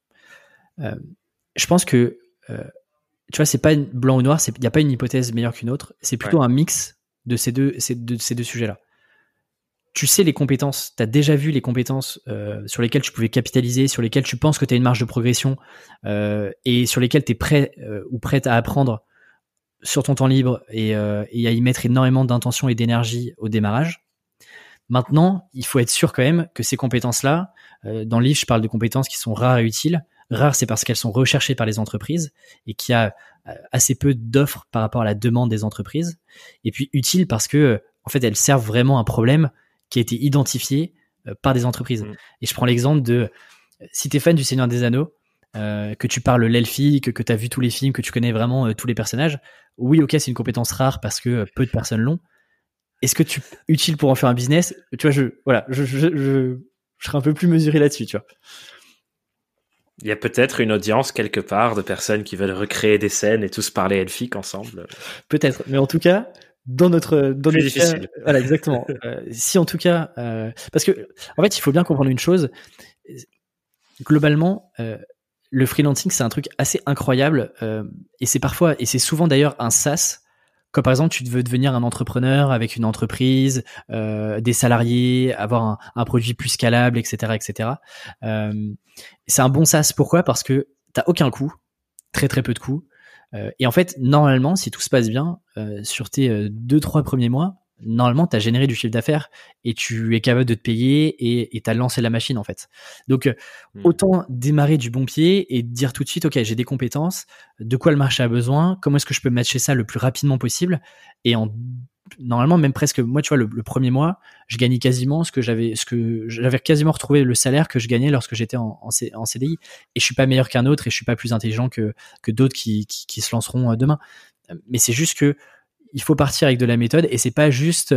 Speaker 2: Je pense que tu vois, c'est pas blanc ou noir, il n'y a pas une hypothèse meilleure qu'une autre, c'est plutôt un mix de ces deux, ces deux, ces deux sujets-là. Tu sais les compétences, tu as déjà vu les compétences euh, sur lesquelles tu pouvais capitaliser, sur lesquelles tu penses que tu as une marge de progression euh, et sur lesquelles tu es prêt euh, ou prête à apprendre sur ton temps libre et, à y mettre énormément d'intention et d'énergie au démarrage. Maintenant, il faut être sûr quand même que ces compétences-là, dans le livre, je parle de compétences qui sont rares et utiles, Rares, c'est parce qu'elles sont recherchées par les entreprises et qu'il y a assez peu d'offres par rapport à la demande des entreprises. Et puis utile parce que, en fait, elles servent vraiment un problème qui a été identifié euh, par des entreprises. Mm. Et je prends l'exemple de, si t'es fan du Seigneur des Anneaux, que tu parles l'elfie, que, tu as vu tous les films, que tu connais vraiment tous les personnages, oui, ok, c'est une compétence rare parce que peu de personnes l'ont. Est-ce que tu utile pour en faire un business? Tu vois, je voilà, je, je, je, je serais un peu plus mesuré là-dessus, tu vois.
Speaker 1: Il y a peut-être une audience quelque part de personnes qui veulent recréer des scènes et tous parler elfique ensemble.
Speaker 2: Peut-être, mais en tout cas, dans notre dans
Speaker 1: difficile.
Speaker 2: voilà exactement. Euh, si en tout cas, euh, parce que en fait, il faut bien comprendre une chose. Globalement, euh, le freelancing c'est un truc assez incroyable et c'est parfois et c'est souvent d'ailleurs un sas. Quand par exemple tu veux devenir un entrepreneur avec une entreprise, des salariés, avoir un, un, produit plus scalable, etc., etc. C'est un bon sas. Pourquoi? Parce que t'as aucun coût, très très peu de coûts. Euh, et en fait, normalement, si tout se passe bien, euh, sur tes euh, deux trois premiers mois, normalement, tu as généré du chiffre d'affaires et tu es capable de te payer et tu as lancé la machine en fait. Donc, mmh. autant démarrer du bon pied et dire tout de suite, OK, j'ai des compétences, de quoi le marché a besoin, comment est-ce que je peux matcher ça le plus rapidement possible et en normalement même presque moi tu vois le, le, premier mois je gagnais quasiment ce que j'avais ce que j'avais quasiment retrouvé le salaire que je gagnais lorsque j'étais en, en, en, CDI et je suis pas meilleur qu'un autre et je suis pas plus intelligent que que d'autres qui, qui, qui se lanceront euh, demain. Mais c'est juste que il faut partir avec de la méthode et c'est pas juste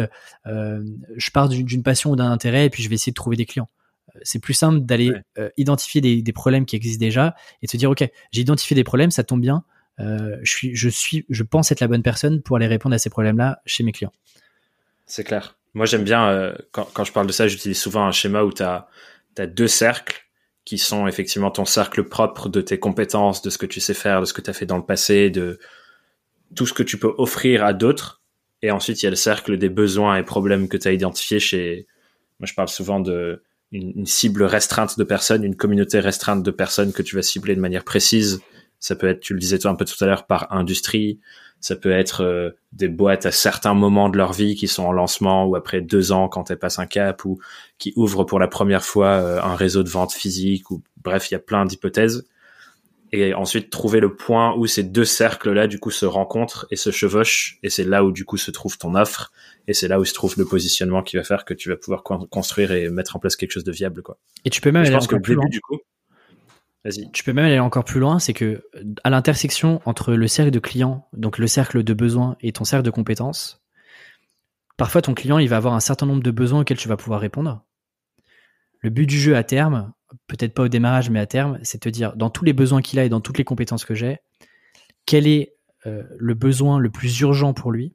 Speaker 2: euh, je pars d'une passion ou d'un intérêt et puis je vais essayer de trouver des clients. Euh, c'est plus simple d'aller ouais. euh, identifier des, des, problèmes qui existent déjà et de se dire ok j'ai identifié des problèmes ça tombe bien euh, je suis, je suis, je pense être la bonne personne pour aller répondre à ces problèmes-là chez mes clients.
Speaker 1: C'est clair. Moi, j'aime bien euh, quand, quand, je parle de ça, j'utilise souvent un schéma où tu as, deux cercles qui sont effectivement ton cercle propre de tes compétences, de ce que tu sais faire, de ce que tu as fait dans le passé, de tout ce que tu peux offrir à d'autres. Et ensuite, il y a le cercle des besoins et problèmes que tu as identifiés chez. Moi, je parle souvent de une, une, cible restreinte de personnes, une communauté restreinte de personnes que tu vas cibler de manière précise ça peut être, tu le disais toi un peu tout à l'heure, par industrie. Ça peut être euh, des boîtes à certains moments de leur vie qui sont en lancement ou après deux ans quand elles passent un cap ou qui ouvrent pour la première fois euh, un réseau de vente physique ou bref, il y a plein d'hypothèses. Et ensuite trouver le point où ces deux cercles-là du coup se rencontrent et se chevauchent et c'est là où du coup se trouve ton offre et c'est là où se trouve le positionnement qui va faire que tu vas pouvoir construire et mettre en place quelque chose de viable quoi.
Speaker 2: Et tu peux même
Speaker 1: je
Speaker 2: aller
Speaker 1: pense que le
Speaker 2: plus
Speaker 1: début
Speaker 2: loin.
Speaker 1: du coup Vas-y.
Speaker 2: Tu peux même aller encore plus loin, c'est que à l'intersection entre le cercle de clients, donc le cercle de besoins et ton cercle de compétences, parfois ton client il va avoir un certain nombre de besoins auxquels tu vas pouvoir répondre. Le but du jeu à terme, peut-être pas au démarrage mais à terme, c'est de te dire dans tous les besoins qu'il a et dans toutes les compétences que j'ai, quel est euh, le besoin le plus urgent pour lui,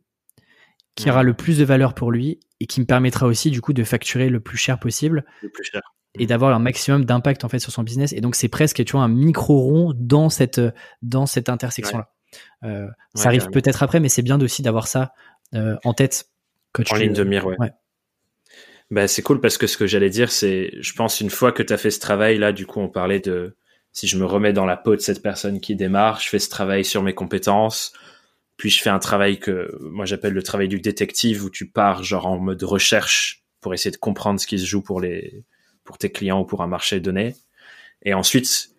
Speaker 2: qui aura le plus de valeur pour lui et qui me permettra aussi du coup de facturer le plus cher possible.
Speaker 1: Le plus cher
Speaker 2: et d'avoir un maximum d'impact en fait sur son business et donc c'est presque tu vois un micro rond dans cette dans cette intersection là ouais. euh, ça arrive peut-être après mais c'est bien aussi d'avoir ça euh, en tête
Speaker 1: en ligne de mire ouais,
Speaker 2: ouais.
Speaker 1: Bah, c'est cool parce que ce que j'allais dire c'est je pense une fois que tu as fait ce travail là du coup on parlait de si je me remets dans la peau de cette personne qui démarre je fais ce travail sur mes compétences puis je fais un travail que moi j'appelle le travail du détective où tu pars genre en mode recherche pour essayer de comprendre ce qui se joue pour les pour tes clients ou pour un marché donné. Et ensuite,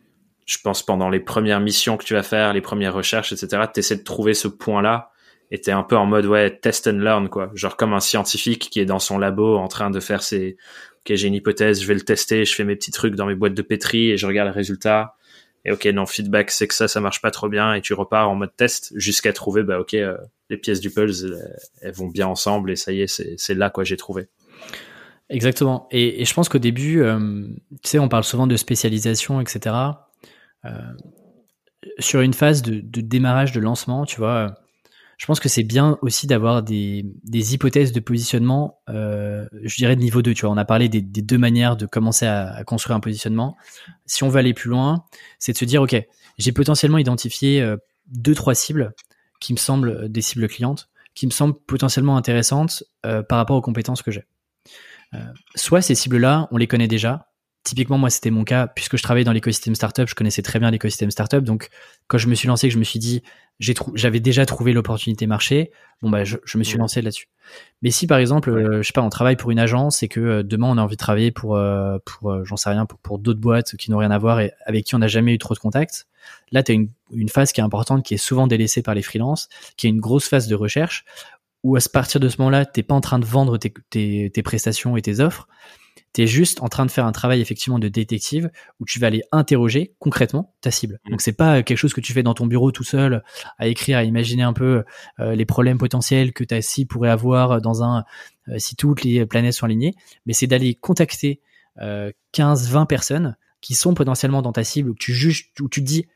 Speaker 1: je pense pendant les premières missions que tu vas faire, les premières recherches, etc., tu essaies de trouver ce point-là et t'es un peu en mode, ouais, test and learn, quoi. Genre comme un scientifique qui est dans son labo en train de faire ses, ok, j'ai une hypothèse, je vais le tester, je fais mes petits trucs dans mes boîtes de pétri et je regarde le résultat. Et ok, non, feedback, c'est que ça, ça marche pas trop bien et tu repars en mode test jusqu'à trouver, bah, ok, euh, les pièces du puzzle, elles, elles vont bien ensemble et ça y est, c'est là, quoi, j'ai trouvé.
Speaker 2: Exactement. Et, je pense qu'au début, euh, tu sais, on parle souvent de spécialisation, etc. Euh, sur une phase de, démarrage, de lancement, tu vois, je pense que c'est bien aussi d'avoir des, hypothèses de positionnement, euh, je dirais de niveau 2. Tu vois, on a parlé des, deux manières de commencer à, à, construire un positionnement. Si on veut aller plus loin, c'est de se dire, OK, j'ai potentiellement identifié deux, trois cibles qui me semblent des cibles clientes, qui me semblent potentiellement intéressantes par rapport aux compétences que j'ai. Euh, soit ces cibles-là, on les connaît déjà. Typiquement, moi, c'était mon cas, puisque je travaillais dans l'écosystème startup, je connaissais très bien l'écosystème startup. Donc, quand je me suis lancé, que je me suis dit, j'avais déjà trouvé l'opportunité marché, bon, bah, je, je me suis lancé là-dessus. Mais si, par exemple, euh, je sais pas, on travaille pour une agence et que euh, demain, on a envie de travailler pour, euh, pour j'en sais rien, pour, pour d'autres boîtes qui n'ont rien à voir et avec qui on n'a jamais eu trop de contact, là, tu as une, une phase qui est importante, qui est souvent délaissée par les freelances, qui est une grosse phase de recherche où à partir de ce moment-là, t'es pas en train de vendre tes, tes, tes prestations et tes offres, tu es juste en train de faire un travail effectivement de détective où tu vas aller interroger concrètement ta cible. Donc c'est pas quelque chose que tu fais dans ton bureau tout seul à écrire, à imaginer un peu euh, les problèmes potentiels que ta cible pourrait avoir dans un euh, si toutes les planètes sont alignées, mais c'est d'aller contacter euh, 15 20 personnes qui sont potentiellement dans ta cible, où tu juges, où tu te dis,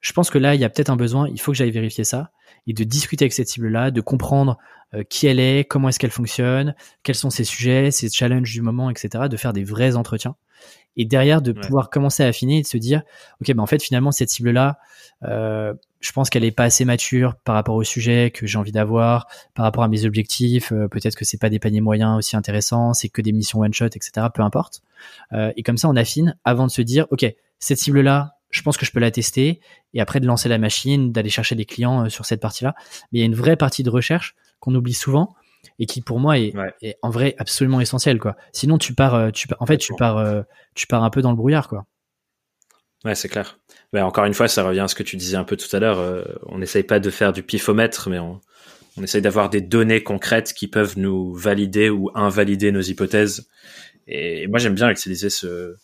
Speaker 2: je pense que là, il y a peut-être un besoin, il faut que j'aille vérifier ça, et de discuter avec cette cible-là, de comprendre euh, qui elle est, comment est-ce qu'elle fonctionne, quels sont ses sujets, ses challenges du moment, etc., de faire des vrais entretiens. Et derrière, de pouvoir commencer à affiner et de se dire, OK, ben en fait, finalement, cette cible-là, euh, je pense qu'elle est pas assez mature par rapport au sujet que j'ai envie d'avoir, par rapport à mes objectifs. Euh, peut-être que c'est pas des paniers moyens aussi intéressants, c'est que des missions one shot, etc. Peu importe. Euh, et comme ça, on affine avant de se dire, ok, cette cible là, je pense que je peux la tester et après de lancer la machine, d'aller chercher des clients euh, sur cette partie-là. Mais il y a une vraie partie de recherche qu'on oublie souvent et qui pour moi est, est, en vrai absolument essentielle quoi. Sinon tu pars, tu en fait tu pars, tu pars un peu dans le brouillard quoi.
Speaker 1: Ouais, c'est clair. Mais encore une fois, ça revient à ce que tu disais un peu tout à l'heure. Euh, on n'essaye pas de faire du pifomètre, mais on, on essaye d'avoir des données concrètes qui peuvent nous valider ou invalider nos hypothèses. Et moi, j'aime bien utiliser ce,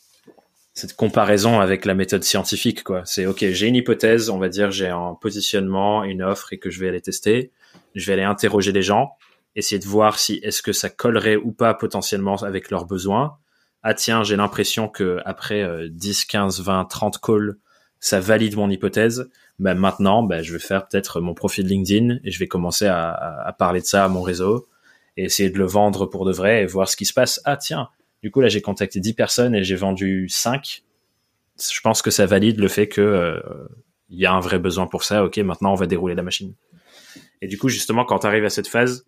Speaker 1: cette comparaison avec la méthode scientifique. quoi. C'est ok, j'ai une hypothèse, on va dire, j'ai un positionnement, une offre, et que je vais aller tester. Je vais aller interroger les gens, essayer de voir si est-ce que ça collerait ou pas potentiellement avec leurs besoins ah tiens, j'ai l'impression que après 10, 15, 20, 30 calls, ça valide mon hypothèse. Ben maintenant, ben, je vais faire peut-être mon profil LinkedIn et je vais commencer à, à, parler de ça à mon réseau et essayer de le vendre pour de vrai et voir ce qui se passe. Ah tiens, du coup là j'ai contacté 10 personnes et j'ai vendu 5. Je pense que ça valide le fait que euh, y a un vrai besoin pour ça. Ok, maintenant on va dérouler la machine. Et du coup justement quand tu arrives à cette phase,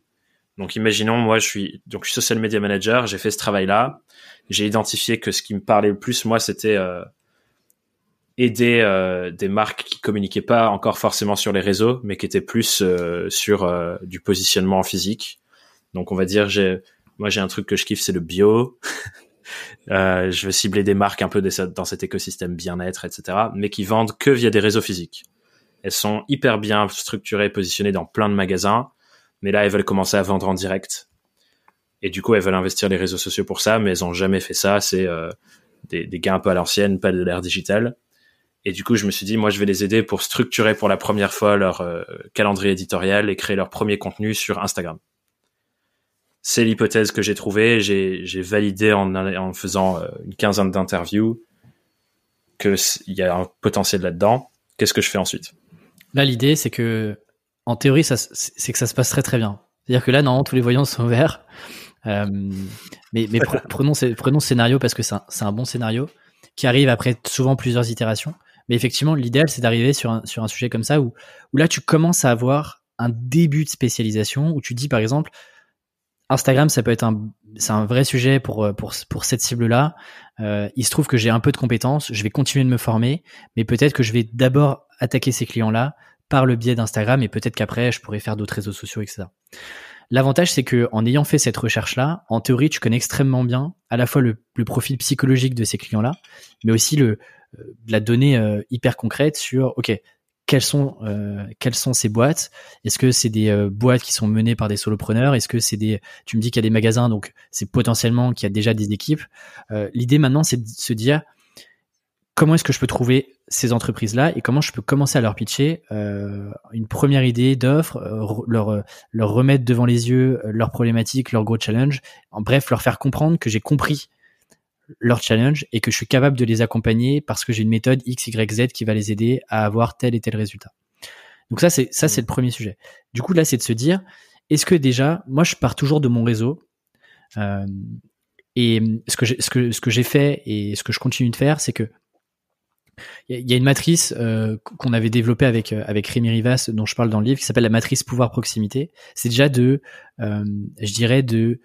Speaker 1: donc imaginons moi je suis donc social media manager, j'ai fait ce travail là, j'ai identifié que ce qui me parlait le plus moi c'était euh, aider euh, des marques qui communiquaient pas encore forcément sur les réseaux, mais qui étaient plus sur du positionnement physique. Donc on va dire j'ai moi j'ai un truc que je kiffe c'est le bio. je veux cibler des marques un peu dans cet écosystème bien-être, etc. Mais qui vendent que via des réseaux physiques. Elles sont hyper bien structurées, positionnées dans plein de magasins mais là, elles veulent commencer à vendre en direct. Et du coup, elles veulent investir les réseaux sociaux pour ça, mais elles ont jamais fait ça. C'est euh, des, des, gains un peu à l'ancienne, pas de l'ère digitale. Et du coup, je me suis dit, moi, je vais les aider pour structurer pour la première fois leur euh, calendrier éditorial et créer leur premier contenu sur Instagram. C'est l'hypothèse que j'ai trouvée. J'ai validé en, en faisant euh, une quinzaine d'interviews qu'il y a un potentiel là-dedans. Qu'est-ce que je fais ensuite?
Speaker 2: Là, l'idée, c'est que en théorie, c'est que ça se passe très très bien. C'est-à-dire que là, normalement, tous les voyants sont verts. Euh, mais, mais prenons, prenons ce scénario parce que c'est un, bon scénario qui arrive après souvent plusieurs itérations. Mais effectivement, l'idéal, c'est d'arriver sur un, sur un sujet comme ça où, où là, tu commences à avoir un début de spécialisation où tu dis, par exemple, Instagram, ça peut être un, c'est un vrai sujet pour, pour, pour cette cible-là. Euh, il se trouve que j'ai un peu de compétences, je vais continuer de me former, mais peut-être que je vais d'abord attaquer ces clients-là par le biais d'Instagram et peut-être qu'après je pourrais faire d'autres réseaux sociaux, etc. L'avantage, c'est que en ayant fait cette recherche-là, en théorie, tu connais extrêmement bien à la fois le, profil psychologique de ces clients-là, mais aussi le, euh, la donnée euh, hyper concrète sur, ok, quelles sont euh, quelles sont ces boîtes? Est-ce que c'est des boîtes qui sont menées par des solopreneurs? Est-ce que c'est des Tu me dis qu'il y a des magasins, donc c'est potentiellement qu'il y a déjà des équipes. L'idée maintenant, c'est de se dire comment est-ce que je peux trouver ces entreprises-là et comment je peux commencer à leur pitcher euh, une première idée d'offre, euh, leur, euh, leur remettre devant les yeux leurs problématiques, leurs gros challenges, en bref, leur faire comprendre que j'ai compris leur challenge et que je suis capable de les accompagner parce que j'ai une méthode X, Y, Z qui va les aider à avoir tel et tel résultat. Donc ça, c'est ça, c'est le premier sujet. Du coup, là, c'est de se dire, est-ce que déjà, moi, je pars toujours de mon réseau et ce que ce que ce que j'ai fait et ce que je continue de faire, c'est que il y a une matrice euh, qu'on avait développée avec euh, avec Rémi Rivas, dont je parle dans le livre, qui s'appelle la matrice pouvoir proximité. C'est déjà de, euh, je dirais, de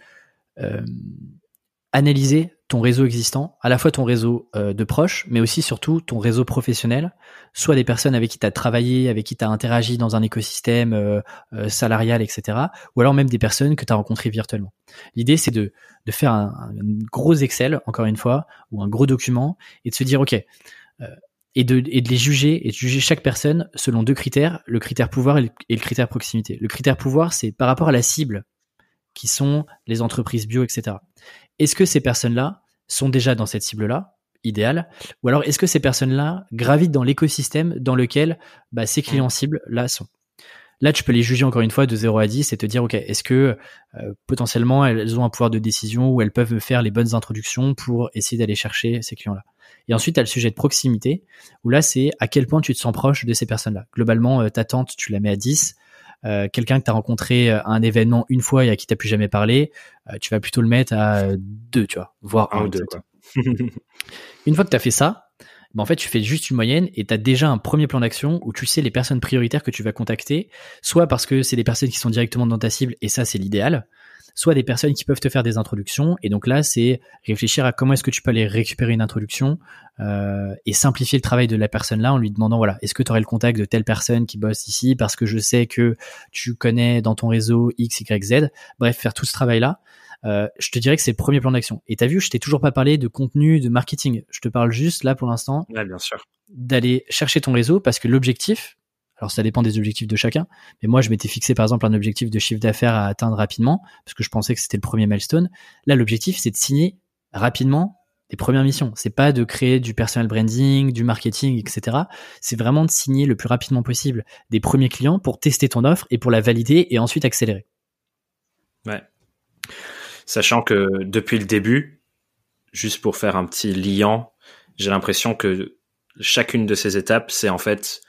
Speaker 2: analyser ton réseau existant, à la fois ton réseau de proches, mais aussi surtout ton réseau professionnel, soit des personnes avec qui tu as travaillé, avec qui tu as interagi dans un écosystème salarial, etc., ou alors même des personnes que tu as rencontrées virtuellement. L'idée, c'est de, de faire un, un, gros Excel, encore une fois, ou un gros document, et de se dire, OK, et de, et de les juger et de juger chaque personne selon deux critères, le critère pouvoir et le, critère proximité. Le critère pouvoir, c'est par rapport à la cible, qui sont les entreprises bio, etc. Est-ce que ces personnes-là sont déjà dans cette cible-là, idéal, ou alors est-ce que ces personnes-là gravitent dans l'écosystème dans lequel bah, ces clients cibles là sont? Là, tu peux les juger encore une fois de 0 à 10 et te dire, OK, est-ce que euh, potentiellement elles ont un pouvoir de décision ou elles peuvent faire les bonnes introductions pour essayer d'aller chercher ces clients-là? Et ensuite, tu as le sujet de proximité, où là, c'est à quel point tu te sens proche de ces personnes-là? Globalement, euh, ta tante, tu la mets à 10. Euh, quelqu'un que tu as rencontré à un événement une fois et à qui tu plus jamais parlé, tu vas plutôt le mettre à 2, tu vois, voire 1 ou 2. une fois que tu as fait ça, bah, en fait, tu fais juste une moyenne et tu as déjà un premier plan d'action où tu sais les personnes prioritaires que tu vas contacter, soit parce que c'est des personnes qui sont directement dans ta cible et ça, c'est l'idéal, soit des personnes qui peuvent te faire des introductions. Et donc là, c'est réfléchir à comment est-ce que tu peux aller récupérer une introduction euh, et simplifier le travail de la personne là en lui demandant voilà, est-ce que tu aurais le contact de telle personne qui bosse ici parce que je sais que tu connais dans ton réseau X, Y, Z. Bref, faire tout ce travail là. Euh, je te dirais que c'est le premier plan d'action. Et t'as vu, je t'ai toujours pas parlé de contenu, de marketing. Je te parle juste là pour l'instant.
Speaker 1: bien sûr.
Speaker 2: D'aller chercher ton réseau parce que l'objectif, alors ça dépend des objectifs de chacun, mais moi je m'étais fixé par exemple un objectif de chiffre d'affaires à atteindre rapidement parce que je pensais que c'était le premier milestone. Là, l'objectif c'est de signer rapidement des premières missions. C'est pas de créer du personal branding, du marketing, etc. C'est vraiment de signer le plus rapidement possible des premiers clients pour tester ton offre et pour la valider et ensuite accélérer.
Speaker 1: Ouais sachant que depuis le début, juste pour faire un petit liant, j'ai l'impression que chacune de ces étapes, c'est en fait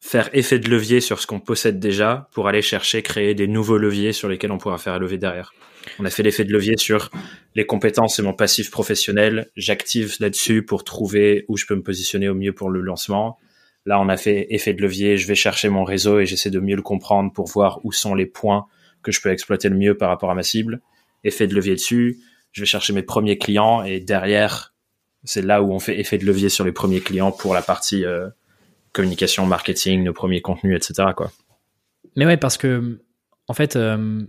Speaker 1: faire effet de levier sur ce qu'on possède déjà pour aller chercher, créer des nouveaux leviers sur lesquels on pourra faire lever derrière. On a fait l'effet de levier sur les compétences et mon passif professionnel. J'active là-dessus pour trouver où je peux me positionner au mieux pour le lancement. Là, on a fait effet de levier. Je vais chercher mon réseau et j'essaie de mieux le comprendre pour voir où sont les points que je peux exploiter le mieux par rapport à ma cible effet de levier dessus. Je vais chercher mes premiers clients et derrière, c'est là où on fait effet de levier sur les premiers clients pour la partie euh, communication, marketing, nos premiers contenus, etc.
Speaker 2: Mais ouais, parce que en fait, euh,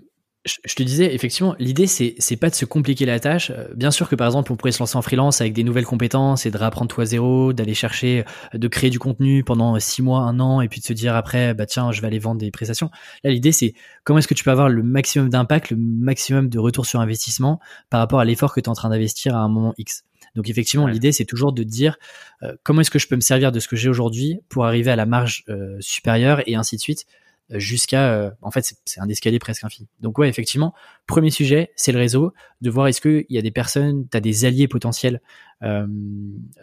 Speaker 2: je te disais, effectivement, l'idée, c'est, c'est pas de se compliquer la tâche. Euh, bien sûr que, par exemple, on pourrait se lancer en freelance avec des nouvelles compétences et de réapprendre tout à zéro, d'aller chercher, euh, de créer du contenu pendant six mois, un an, et puis de se dire après, bah tiens, je vais aller vendre des prestations. Là, l'idée, c'est comment est-ce que tu peux avoir le maximum d'impact, le maximum de retour sur investissement par rapport à l'effort que tu es en train d'investir à un moment X? Donc effectivement, l'idée, c'est toujours de dire euh, comment est-ce que je peux me servir de ce que j'ai aujourd'hui pour arriver à la marge supérieure et ainsi de suite jusqu'à euh, en fait c'est un escalier presque infini. Donc ouais effectivement premier sujet c'est le réseau de voir est-ce qu'il y a des personnes tu as des alliés potentiels euh,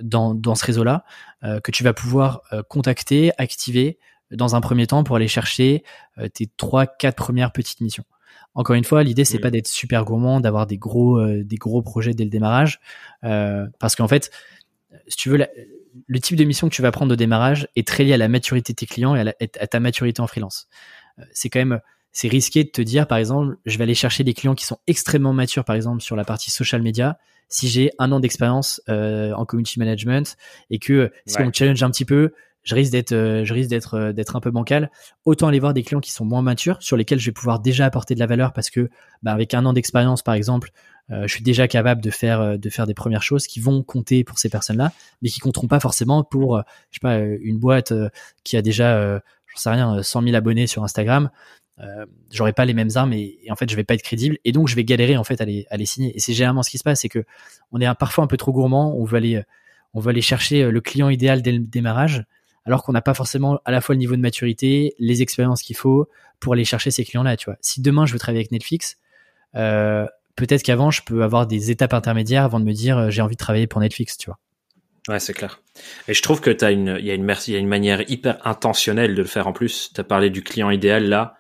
Speaker 2: dans, dans ce réseau là euh, que tu vas pouvoir contacter activer dans un premier temps pour aller chercher tes trois quatre premières petites missions. Encore une fois l'idée c'est pas d'être super gourmand d'avoir des gros des gros projets dès le démarrage. Parce qu'en fait si tu veux la, le type de mission que tu vas prendre au démarrage est très lié à la maturité de tes clients et à, ta maturité en freelance. Euh, c'est quand même c'est risqué de te dire par exemple je vais aller chercher des clients qui sont extrêmement matures par exemple sur la partie social media si j'ai un an d'expérience euh, en community management et que si on challenge un petit peu je risque d'être euh, risque d'être un peu bancal. Autant aller voir des clients qui sont moins matures sur lesquels je vais pouvoir déjà apporter de la valeur parce que bah, avec un an d'expérience par exemple euh, je suis déjà capable de faire euh, de faire des premières choses qui vont compter pour ces personnes-là, mais qui compteront pas forcément pour euh, je sais pas une boîte qui a déjà j'en sais rien 100 000 abonnés sur Instagram. Euh, j'aurai pas les mêmes armes et, en fait je vais pas être crédible et donc je vais galérer en fait à les, à les signer. Et c'est généralement ce qui se passe c'est que on est parfois un peu trop gourmand on veut aller on veut aller chercher le client idéal dès le démarrage alors qu'on n'a pas forcément à la fois le niveau de maturité les expériences qu'il faut pour aller chercher ces clients là tu vois si demain je veux travailler avec Netflix euh, peut-être qu'avant, je peux avoir des étapes intermédiaires avant de me dire euh, j'ai envie de travailler pour Netflix, tu vois.
Speaker 1: Ouais, c'est clair. Et je trouve que il y une, il y a une manière hyper intentionnelle de le faire en plus. Tu as parlé du client idéal là.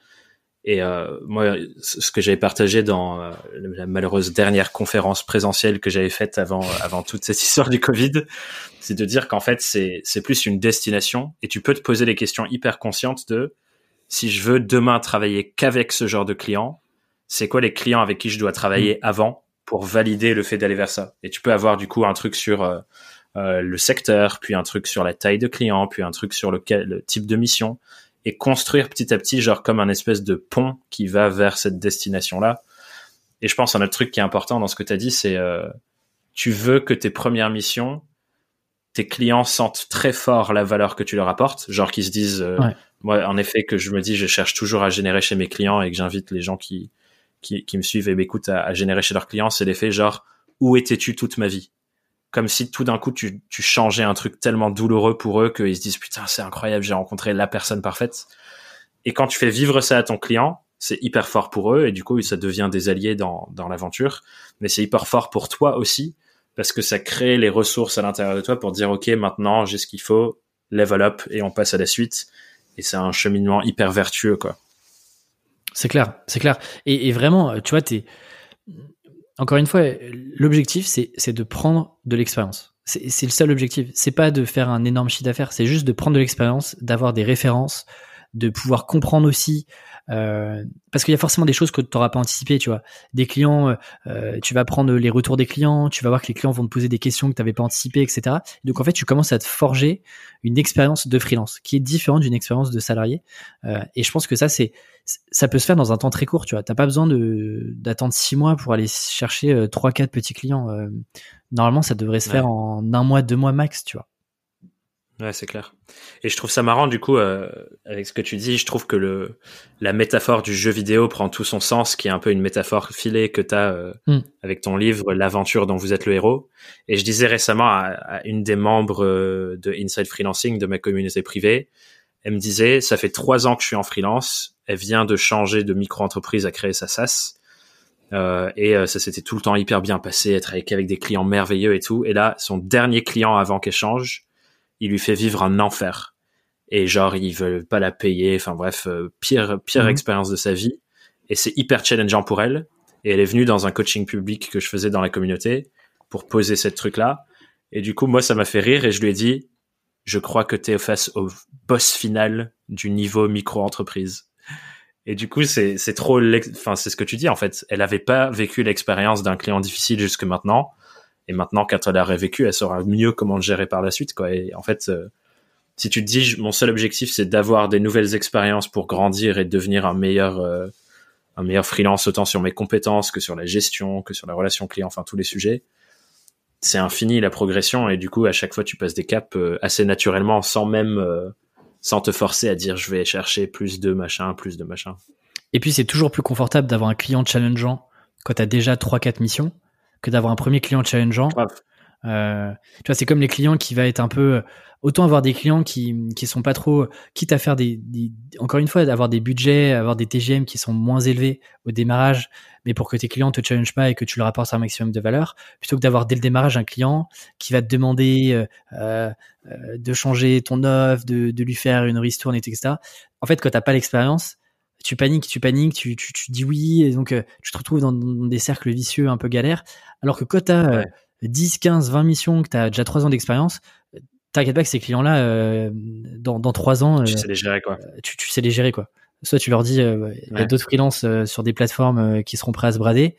Speaker 1: Et euh, moi, ce que j'avais partagé dans euh, la malheureuse dernière conférence présentielle que j'avais faite avant, avant toute cette histoire du Covid, c'est de dire qu'en fait, c'est, c'est plus une destination et tu peux te poser les questions hyper conscientes de si je veux demain travailler qu'avec ce genre de client, c'est quoi les clients avec qui je dois travailler mm. avant pour valider le fait d'aller vers ça? Et tu peux avoir du coup un truc sur euh, euh, le secteur, puis un truc sur la taille de client, puis un truc sur le, le, type de mission, et construire petit à petit, genre comme un espèce de pont qui va vers cette destination-là. Et je pense un autre truc qui est important dans ce que tu as dit, c'est euh, tu veux que tes premières missions, tes clients sentent très fort la valeur que tu leur apportes, genre qu'ils se disent, moi en effet que je me dis, je cherche toujours à générer chez mes clients et que j'invite les gens qui qui, qui me suivent et m'écoutent à, à, générer chez leurs clients, c'est l'effet genre où étais-tu toute ma vie? Comme si tout d'un coup tu, tu changeais un truc tellement douloureux pour eux qu'ils se disent putain c'est incroyable j'ai rencontré la personne parfaite. Et quand tu fais vivre ça à ton client, c'est hyper fort pour eux et du coup ça devient des alliés dans, dans l'aventure. Mais c'est hyper fort pour toi aussi parce que ça crée les ressources à l'intérieur de toi pour dire ok maintenant j'ai ce qu'il faut, level up et on passe à la suite. Et c'est un cheminement hyper vertueux quoi.
Speaker 2: C'est clair, c'est clair. Et, et, vraiment, tu vois, t'es encore une fois, l'objectif c'est de prendre de l'expérience. C'est le seul objectif. C'est pas de faire un énorme chiffre d'affaires. C'est juste de prendre de l'expérience, d'avoir des références, de pouvoir comprendre aussi euh, parce qu'il y a forcément des choses que tu n'auras pas anticipées, tu vois. Des clients, euh, euh, tu vas prendre les retours des clients, tu vas voir que les clients vont te poser des questions que tu n'avais pas anticipées, etc. Donc en fait, tu commences à te forger une expérience de freelance qui est différente d'une expérience de salarié. Euh, et je pense que ça, c'est ça peut se faire dans un temps très court, tu vois. T'as pas besoin de d'attendre six mois pour aller chercher trois, quatre petits clients. normalement, ça devrait se faire en un mois, deux mois max, tu vois.
Speaker 1: Ouais, c'est clair. Et je trouve ça marrant du coup euh, avec ce que tu dis. Je trouve que le la métaphore du jeu vidéo prend tout son sens, qui est un peu une métaphore filée que tu as euh, mm. avec ton livre L'aventure dont vous êtes le héros. Et je disais récemment à, une des membres euh, de Inside Freelancing de ma communauté privée, elle me disait ça fait trois ans que je suis en freelance. Elle vient de changer de micro-entreprise à créer sa SaaS. Euh, et ça s'était tout le temps hyper bien passé, être avec, avec des clients merveilleux et tout. Et là, son dernier client avant qu'elle change, il lui fait vivre un enfer. Et genre, ils veulent pas la payer. Enfin bref, euh, pire, pire mhm. expérience de sa vie. Et c'est hyper challengeant pour elle. Et elle est venue dans un coaching public que je faisais dans la communauté pour poser cette truc-là. Et du coup, moi, ça m'a fait rire et je lui ai dit, je crois que tu es face au boss final du niveau micro-entreprise. Et du coup, c'est, c'est trop, enfin, c'est ce que tu dis, en fait. Elle avait pas vécu l'expérience d'un client difficile jusque maintenant. Et maintenant, quand elle a vécu, elle saura mieux comment le gérer par la suite, quoi. Et en fait, euh, si tu te dis, mon seul objectif, c'est d'avoir des nouvelles expériences pour grandir et devenir un meilleur, euh, un meilleur freelance, autant sur mes compétences que sur la gestion, que sur la relation client, enfin tous les sujets. C'est infini la progression et du coup, à chaque fois, tu passes des caps euh, assez naturellement, sans même, sans te forcer à dire, je vais chercher plus de machin, plus de machin.
Speaker 2: Et puis, c'est toujours plus confortable d'avoir un client challengeant quand tu as déjà 3-4 missions que d'avoir un premier client challengeant. Euh, tu vois, c'est comme les clients qui va être un peu autant avoir des clients qui qui sont pas trop quitte à faire des, encore une fois d'avoir des budgets, avoir des TGM qui sont moins élevés au démarrage, mais pour que tes clients te challenge pas et que tu leur apportes un maximum de valeur, plutôt que d'avoir dès le démarrage un client qui va te demander euh, euh, de changer ton offre, de, de lui faire une ristourne, etc. En fait, quand t'as pas l'expérience, tu paniques, tu paniques, tu, tu, tu dis oui, et donc euh, tu te retrouves dans, des cercles vicieux un peu galères. Alors que quand tu as 10, 15, 20 missions, que tu as déjà 3 ans d'expérience, t'inquiète pas que ces clients-là, euh, dans, dans 3 ans,
Speaker 1: tu sais les gérer quoi.
Speaker 2: Euh, tu, tu sais les gérer quoi. Soit tu leur dis, il y a d'autres freelances sur des plateformes qui seront prêts à se brader,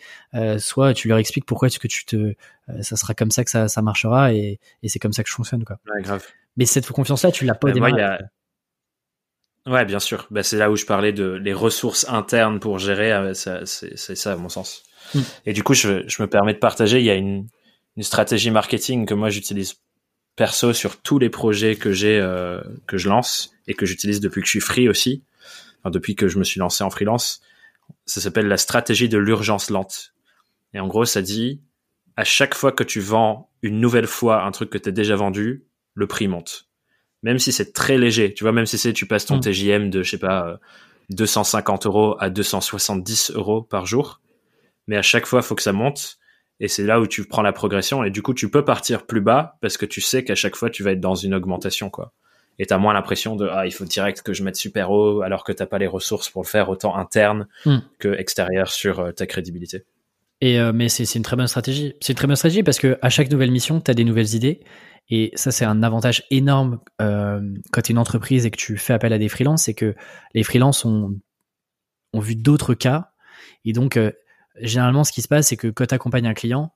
Speaker 2: soit tu leur expliques pourquoi est-ce que tu te, ça sera comme ça que ça, ça marchera et, et c'est comme ça que je fonctionne quoi.
Speaker 1: Ouais, grave.
Speaker 2: Mais cette confiance-là, tu l'as pas au démarrage.
Speaker 1: Ouais, bien sûr. Bah, c'est là où je parlais de les ressources internes pour gérer. Euh, c'est ça, à mon sens. Mm. Et du coup, je, je, me permets de partager. Il y a une, une stratégie marketing que moi j'utilise perso sur tous les projets que j'ai, euh, que je lance et que j'utilise depuis que je suis free aussi. Enfin, depuis que je me suis lancé en freelance. Ça s'appelle la stratégie de l'urgence lente. Et en gros, ça dit à chaque fois que tu vends une nouvelle fois un truc que tu as déjà vendu, le prix monte même si c'est très léger, tu vois, même si c'est tu passes ton mm. TJM de, je sais pas, 250 euh, euros à 270 euros par jour, mais à chaque fois, il faut que ça monte, et c'est là où tu prends la progression, et du coup, tu peux partir plus bas, parce que tu sais qu'à chaque fois, tu vas être dans une augmentation, quoi. Et t'as moins l'impression de, ah, il faut direct que je mette super haut, alors que t'as pas les ressources pour le faire autant interne mm. que extérieur sur euh, ta crédibilité.
Speaker 2: Et euh, mais c'est une très bonne stratégie. C'est une très bonne stratégie parce que à chaque nouvelle mission, tu as des nouvelles idées et ça, c'est un avantage énorme euh, quand tu es une entreprise et que tu fais appel à des freelances, c'est que les freelances ont, vu d'autres cas. Et donc, euh, généralement, ce qui se passe, c'est que quand tu accompagnes un client,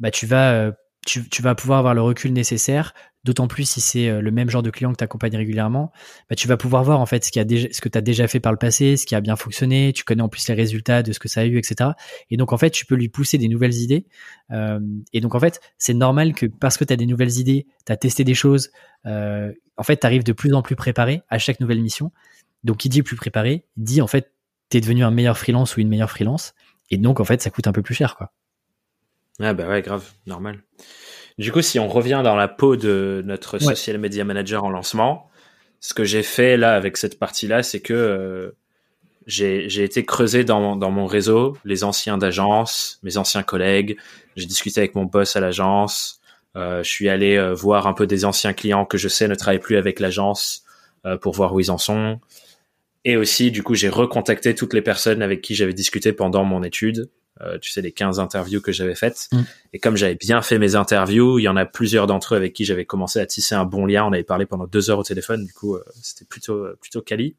Speaker 2: bah, tu vas euh, tu, vas pouvoir avoir le recul nécessaire, d'autant plus si c'est euh, le même genre de client que tu accompagnes régulièrement, bah, tu vas pouvoir voir en fait ce que tu as déjà fait par le passé, ce qui a bien fonctionné, tu connais en plus les résultats de ce que ça a eu, etc. Et donc en fait, tu peux lui pousser des nouvelles idées. Euh, et donc en fait, c'est normal que parce que tu as des nouvelles idées, tu as testé des choses, euh, en fait, tu arrives de plus en plus préparé à chaque nouvelle mission. Donc qui dit plus préparé, dit en fait, tu es devenu un meilleur freelance ou une meilleure freelance. Et donc en fait, ça coûte un peu plus cher. quoi.
Speaker 1: Ah bah ouais, grave, normal. Du coup, si on revient dans la peau de notre social media manager en lancement, ce que j'ai fait là avec cette partie-là, c'est que euh, j'ai été creusé dans, dans mon réseau, les anciens d'agence, mes anciens collègues. J'ai discuté avec mon boss à l'agence. Euh, je suis allé euh, voir un peu des anciens clients que je sais ne travaillent plus avec l'agence euh, pour voir où ils en sont. Et aussi, du coup, j'ai recontacté toutes les personnes avec qui j'avais discuté pendant mon étude. Euh, tu sais, les 15 interviews que j'avais faites. Mm. Et comme j'avais bien fait mes interviews, il y en a plusieurs d'entre eux avec qui j'avais commencé à tisser un bon lien. On avait parlé pendant deux heures au téléphone. Du coup, c'était plutôt, plutôt quali.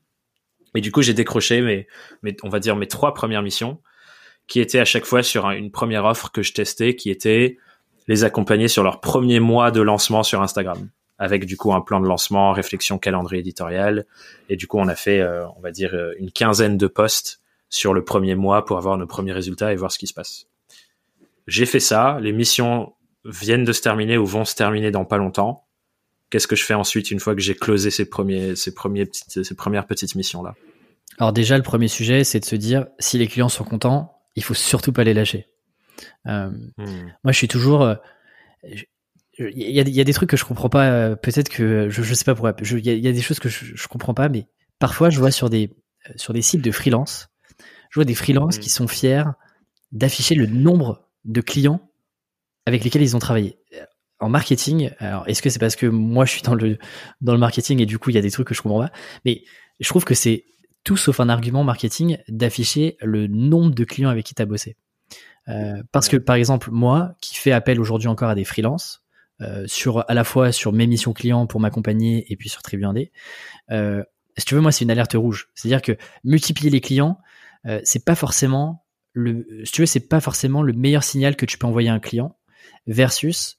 Speaker 1: Et du coup, j'ai décroché mes, mes, on va dire mes trois premières missions, qui étaient à chaque fois sur une première offre que je testais, qui était les accompagner sur leur premier mois de lancement sur Instagram, avec du coup un plan de lancement, réflexion calendrier éditorial, et du coup on a fait, euh, on va dire, euh, une quinzaine de posts sur le premier mois pour avoir nos premiers résultats et voir ce qui se passe. J'ai fait ça, les missions viennent de se terminer ou vont se terminer dans pas longtemps qu'est-ce que je fais ensuite une fois que j'ai closé ces premiers, ces premiers petites, ces premières petites missions là
Speaker 2: Alors déjà, le premier sujet, c'est de se dire si les clients sont contents, il faut surtout pas les lâcher. Euh, hmm. Moi, je suis toujours. Euh, il y, a, y, a, des trucs que je comprends pas. Euh, peut-être que je, je sais pas pourquoi. Il y, y, a des choses que je, je comprends pas, mais parfois, je vois sur des sur des sites de freelance, je vois des freelances qui sont fiers d'afficher le nombre de clients avec lesquels ils ont travaillé en marketing, alors est-ce que c'est parce que moi je suis dans le dans le marketing et du coup il y a des trucs que je comprends pas, mais je trouve que c'est tout sauf un argument marketing d'afficher le nombre de clients avec qui tu as bossé. Euh, parce que par exemple moi qui fais appel aujourd'hui encore à des freelances euh, sur à la fois sur mes missions clients pour m'accompagner et puis sur Tribu 1D, euh, si tu veux moi c'est une alerte rouge. C'est-à-dire que multiplier les clients euh, c'est pas forcément le si tu veux c'est pas forcément le meilleur signal que tu peux envoyer à un client versus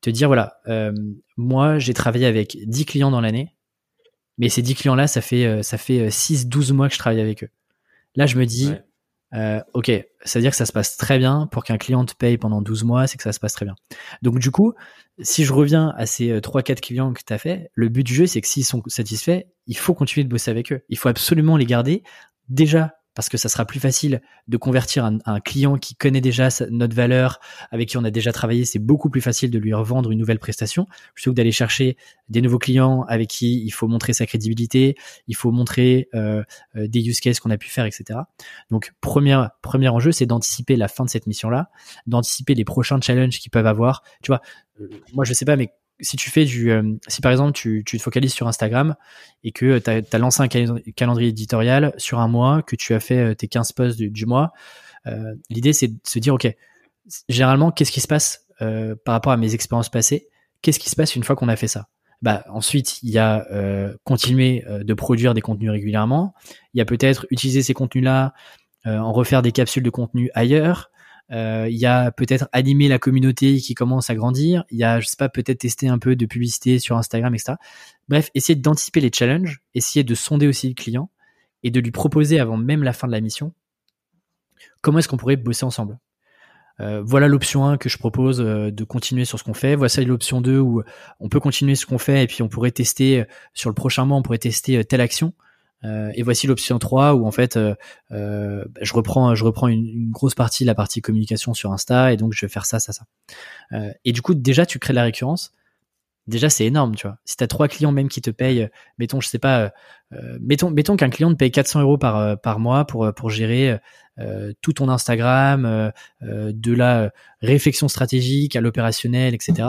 Speaker 2: te dire voilà, euh, moi j'ai travaillé avec 10 clients dans l'année, mais ces 10 clients-là, ça fait euh, ça fait 6-12 euh, mois que je travaille avec eux. Là, je me dis, ok, ça veut dire que ça se passe très bien. Pour qu'un client te paye pendant 12 mois, c'est que ça se passe très bien. Donc du coup, si je reviens à ces 3-4 clients que tu as fait, le but du jeu, c'est que s'ils sont satisfaits, il faut continuer de bosser avec eux. Il faut absolument les garder déjà parce que ça sera plus facile de convertir un, client qui connaît déjà notre valeur, avec qui on a déjà travaillé, c'est beaucoup plus facile de lui revendre une nouvelle prestation, plutôt que d'aller chercher des nouveaux clients avec qui il faut montrer sa crédibilité, il faut montrer euh, euh, des use cases qu'on a pu faire, etc. Donc, premier, premier enjeu, c'est d'anticiper la fin de cette mission-là, d'anticiper les prochains challenges qu'ils peuvent avoir. Tu vois, euh, moi je sais pas, mais si tu fais du, euh, si par exemple tu, te focalises sur Instagram et que tu as, lancé un calendrier éditorial sur un mois, que tu as fait euh, tes 15 posts du, mois, euh, l'idée c'est de se dire, ok, généralement, qu'est-ce qui se passe euh, par rapport à mes expériences passées? Qu'est-ce qui se passe une fois qu'on a fait ça? Bah, ensuite, il y a continuer de produire des contenus régulièrement. Il y a peut-être utiliser ces contenus-là, en refaire des capsules de contenu ailleurs. Euh, il y a peut-être animer la communauté qui commence à grandir. Il y a, je sais pas, peut-être tester un peu de publicité sur Instagram, etc. Bref, essayer d'anticiper les challenges, essayer de sonder aussi le client et de lui proposer avant même la fin de la mission comment est-ce qu'on pourrait bosser ensemble. Euh, voilà l'option 1 que je propose euh, de continuer sur ce qu'on fait. Voici l'option 2 où on peut continuer ce qu'on fait et puis on pourrait tester sur le prochain mois, on pourrait tester telle action. Euh, et voici l'option 3 où en fait euh, euh, bah, je reprends je reprends une, grosse partie la partie communication sur Insta et donc je vais faire ça ça ça. et du coup déjà tu crées de la récurrence. Déjà c'est énorme tu vois. Si tu as trois clients même qui te payent, mettons je sais pas, mettons mettons qu'un client te paye 400 euros par par mois pour pour gérer tout ton Instagram, de la réflexion stratégique à l'opérationnel, etc.